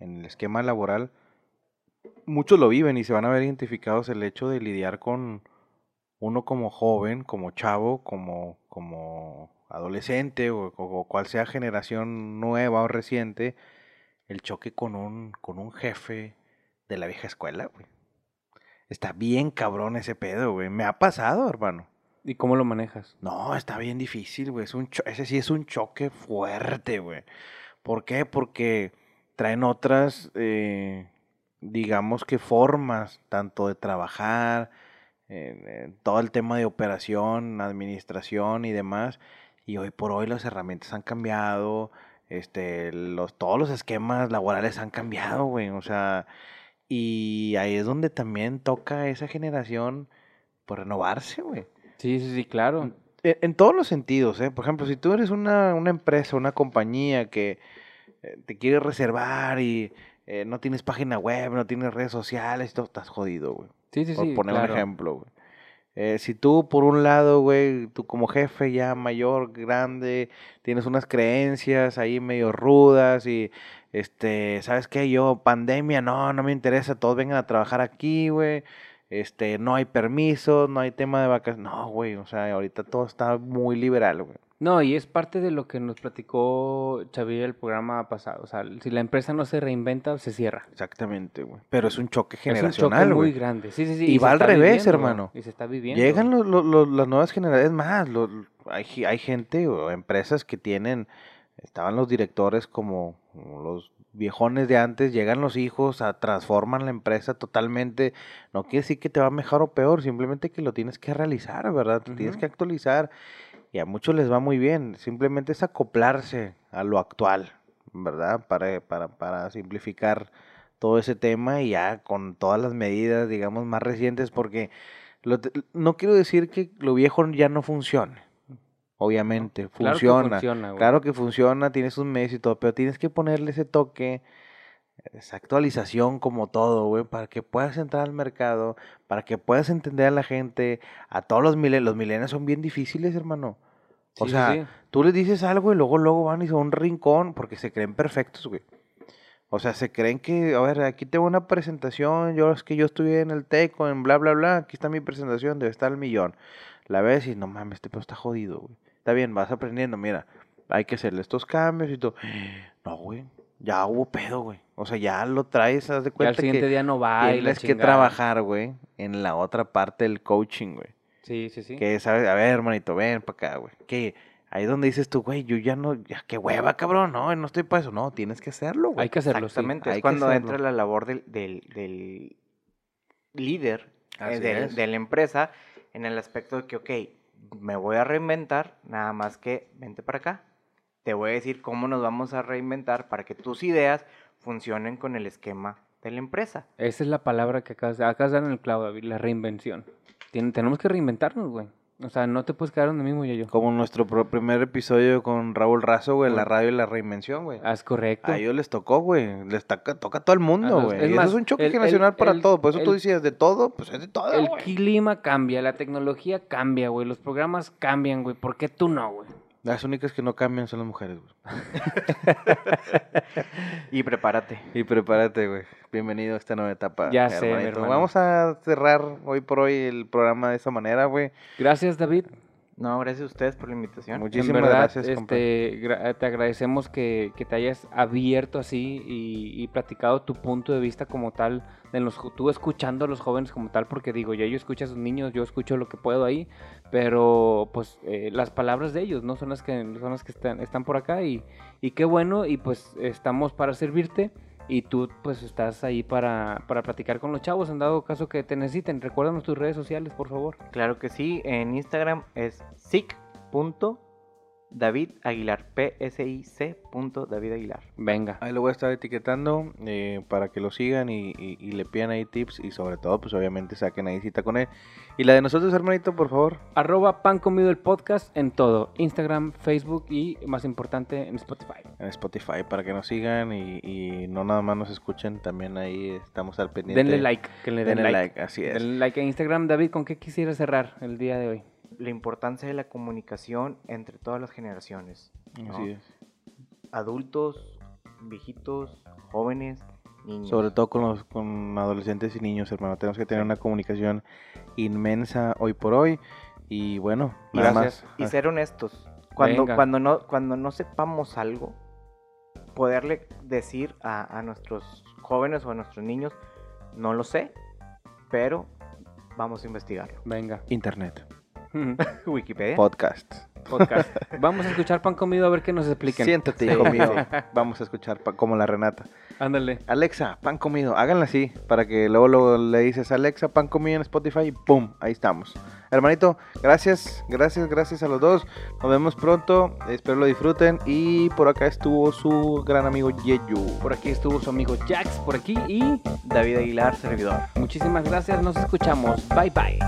en el esquema laboral. Muchos lo viven y se van a ver identificados el hecho de lidiar con uno como joven, como chavo, como, como adolescente o, o cual sea generación nueva o reciente, el choque con un, con un jefe de la vieja escuela, güey. Está bien cabrón ese pedo, güey. Me ha pasado, hermano. ¿Y cómo lo manejas? No, está bien difícil, güey. Es un ese sí es un choque fuerte, güey. ¿Por qué? Porque traen otras, eh, digamos que formas, tanto de trabajar, eh, todo el tema de operación, administración y demás. Y hoy por hoy las herramientas han cambiado, este, los, todos los esquemas laborales han cambiado, güey. O sea, y ahí es donde también toca a esa generación, por renovarse, güey. Sí, sí, sí, claro. En, en todos los sentidos, ¿eh? Por ejemplo, si tú eres una, una empresa, una compañía que eh, te quiere reservar y eh, no tienes página web, no tienes redes sociales, todo estás jodido, güey. Sí, sí, Por sí, poner claro. un ejemplo, güey. Eh, si tú, por un lado, güey, tú como jefe ya mayor, grande, tienes unas creencias ahí medio rudas y, este, ¿sabes qué? Yo, pandemia, no, no me interesa, todos vengan a trabajar aquí, güey. Este, no hay permiso, no hay tema de vacaciones. No, güey, o sea, ahorita todo está muy liberal, güey. No, y es parte de lo que nos platicó Xavier el programa pasado. O sea, si la empresa no se reinventa, se cierra. Exactamente, güey. Pero es un choque Es un choque generacional, muy grande. Sí, sí, sí. Y va al revés, viviendo, hermano. Y se está viviendo. Llegan los- los- los- las nuevas generaciones, más, hay, hay gente o empresas que tienen, estaban los directores como, como los viejones de antes, llegan los hijos, a, transforman la empresa totalmente. No quiere decir que te va mejor o peor, simplemente que lo tienes que realizar, ¿verdad? Te tienes que actualizar. y a muchos les va muy bien. Simplemente es acoplarse a lo actual, ¿verdad? Para, para, para simplificar todo ese tema y ya con todas las medidas, digamos, más recientes, porque lo te- no quiero decir que lo viejo ya no funcione. Obviamente, Claro que funciona. funciona. Claro que funciona, tiene sus medios y todo, pero tienes que ponerle ese toque, esa actualización como todo, güey, para que puedas entrar al mercado, para que puedas entender a la gente, a todos los milenios. Los milenios son bien difíciles, hermano. O Sí, sea, sí. tú les dices algo y luego, luego van y son un rincón porque se creen perfectos, güey. O sea, se creen que, a ver, aquí tengo una presentación, yo es que yo estudié en el TECO, en bla, bla, bla, aquí está mi presentación, debe estar el millón. La ves y no mames, este pedo está jodido, güey. Está bien, vas aprendiendo, mira, hay que hacerle estos cambios y todo. No, güey, ya hubo pedo, güey. O sea, ya lo traes, haz de Ya al cuenta siguiente que día no va y tienes que trabajar, güey, en la otra parte del coaching, güey. Sí, sí, sí. Que sabes, a ver, hermanito, ven para acá, güey. Que ahí donde dices tú, güey, yo ya no, ya qué hueva, cabrón, no, no estoy para eso. No, tienes que hacerlo, güey. Hay que hacerlo. Exactamente, es cuando entra la labor del, del, del líder eh, es. de la empresa en el aspecto de que, ok, me voy a reinventar, nada más que vente para acá. Te voy a decir cómo nos vamos a reinventar para que tus ideas funcionen con el esquema de la empresa. Esa es la palabra que de, acabas de en el clavo, David, la reinvención. Tenemos que reinventarnos, güey. O sea, no te puedes quedar donde mismo yo yo. Como nuestro primer episodio con Raúl Razo, güey, la radio y la reinvención, güey. Ah, es correcto. A ellos les tocó, güey. Les toca, toca a todo el mundo, los- güey. es es un choque el- el- generacional para el- todo. Por eso tú decías de todo, pues es de todo, El clima cambia, la tecnología cambia, güey. Los programas cambian, güey. ¿Por qué tú no, güey? Las únicas que no cambian son las mujeres, güey. Y prepárate. Y prepárate, güey. Bienvenido a esta nueva etapa. Ya sé, mi hermano. Vamos a cerrar hoy por hoy el programa de esa manera, güey. Gracias, David. No, gracias a ustedes por la invitación. Muchísimas verdad, gracias, este, gra- te agradecemos que, que te hayas abierto así y, y platicado tu punto de vista como tal, de los, tú escuchando a los jóvenes como tal, porque digo, ya yo escucho a sus niños, yo escucho lo que puedo ahí, pero pues eh, las palabras de ellos, ¿no? Son las que, son las que están, están por acá y, y qué bueno, y pues estamos para servirte. Y tú pues estás ahí para, para platicar con los chavos en dado caso que te necesiten. Recuérdanos tus redes sociales, por favor. Claro que sí, en Instagram es punto David Aguilar. Venga. Ahí lo voy a estar etiquetando eh, para que lo sigan y, y- y le pidan ahí tips y sobre todo, pues obviamente saquen ahí cita con él. Y la de nosotros, hermanito, por favor. Arroba pan comido el podcast en todo. Instagram, Facebook y más importante en Spotify. En Spotify para que nos sigan y, y no nada más nos escuchen, también ahí estamos al pendiente. Denle like, que le den Denle like. like, así es. Denle like a Instagram. David, ¿con qué quisiera cerrar el día de hoy? La importancia de la comunicación entre todas las generaciones. ¿no? Así es. Adultos, viejitos, jóvenes, niños. Sobre todo con los con adolescentes y niños, hermano. Tenemos que tener una comunicación inmensa hoy por hoy. Y bueno, nada Gracias. más. y ser honestos. Cuando, Venga. cuando, no, cuando no sepamos algo, poderle decir a, a nuestros jóvenes o a nuestros niños, no lo sé, pero vamos a investigarlo. Venga. Internet, Wikipedia. podcast. Podcast. Vamos a escuchar pan comido a ver qué nos expliquen. Siéntate, hijo mío. Vamos a escuchar pa- como la Renata. Ándale. Alexa, pan comido. Háganla así, para que luego, luego le dices Alexa, pan comido en Spotify y ¡pum! Ahí estamos. Hermanito, gracias, gracias, gracias a los dos. Nos vemos pronto. Espero lo disfruten. Y por acá estuvo su gran amigo Yeyu. Por aquí estuvo su amigo Jax, por aquí. Y David Aguilar, servidor. muchísimas gracias. Nos escuchamos. Bye bye.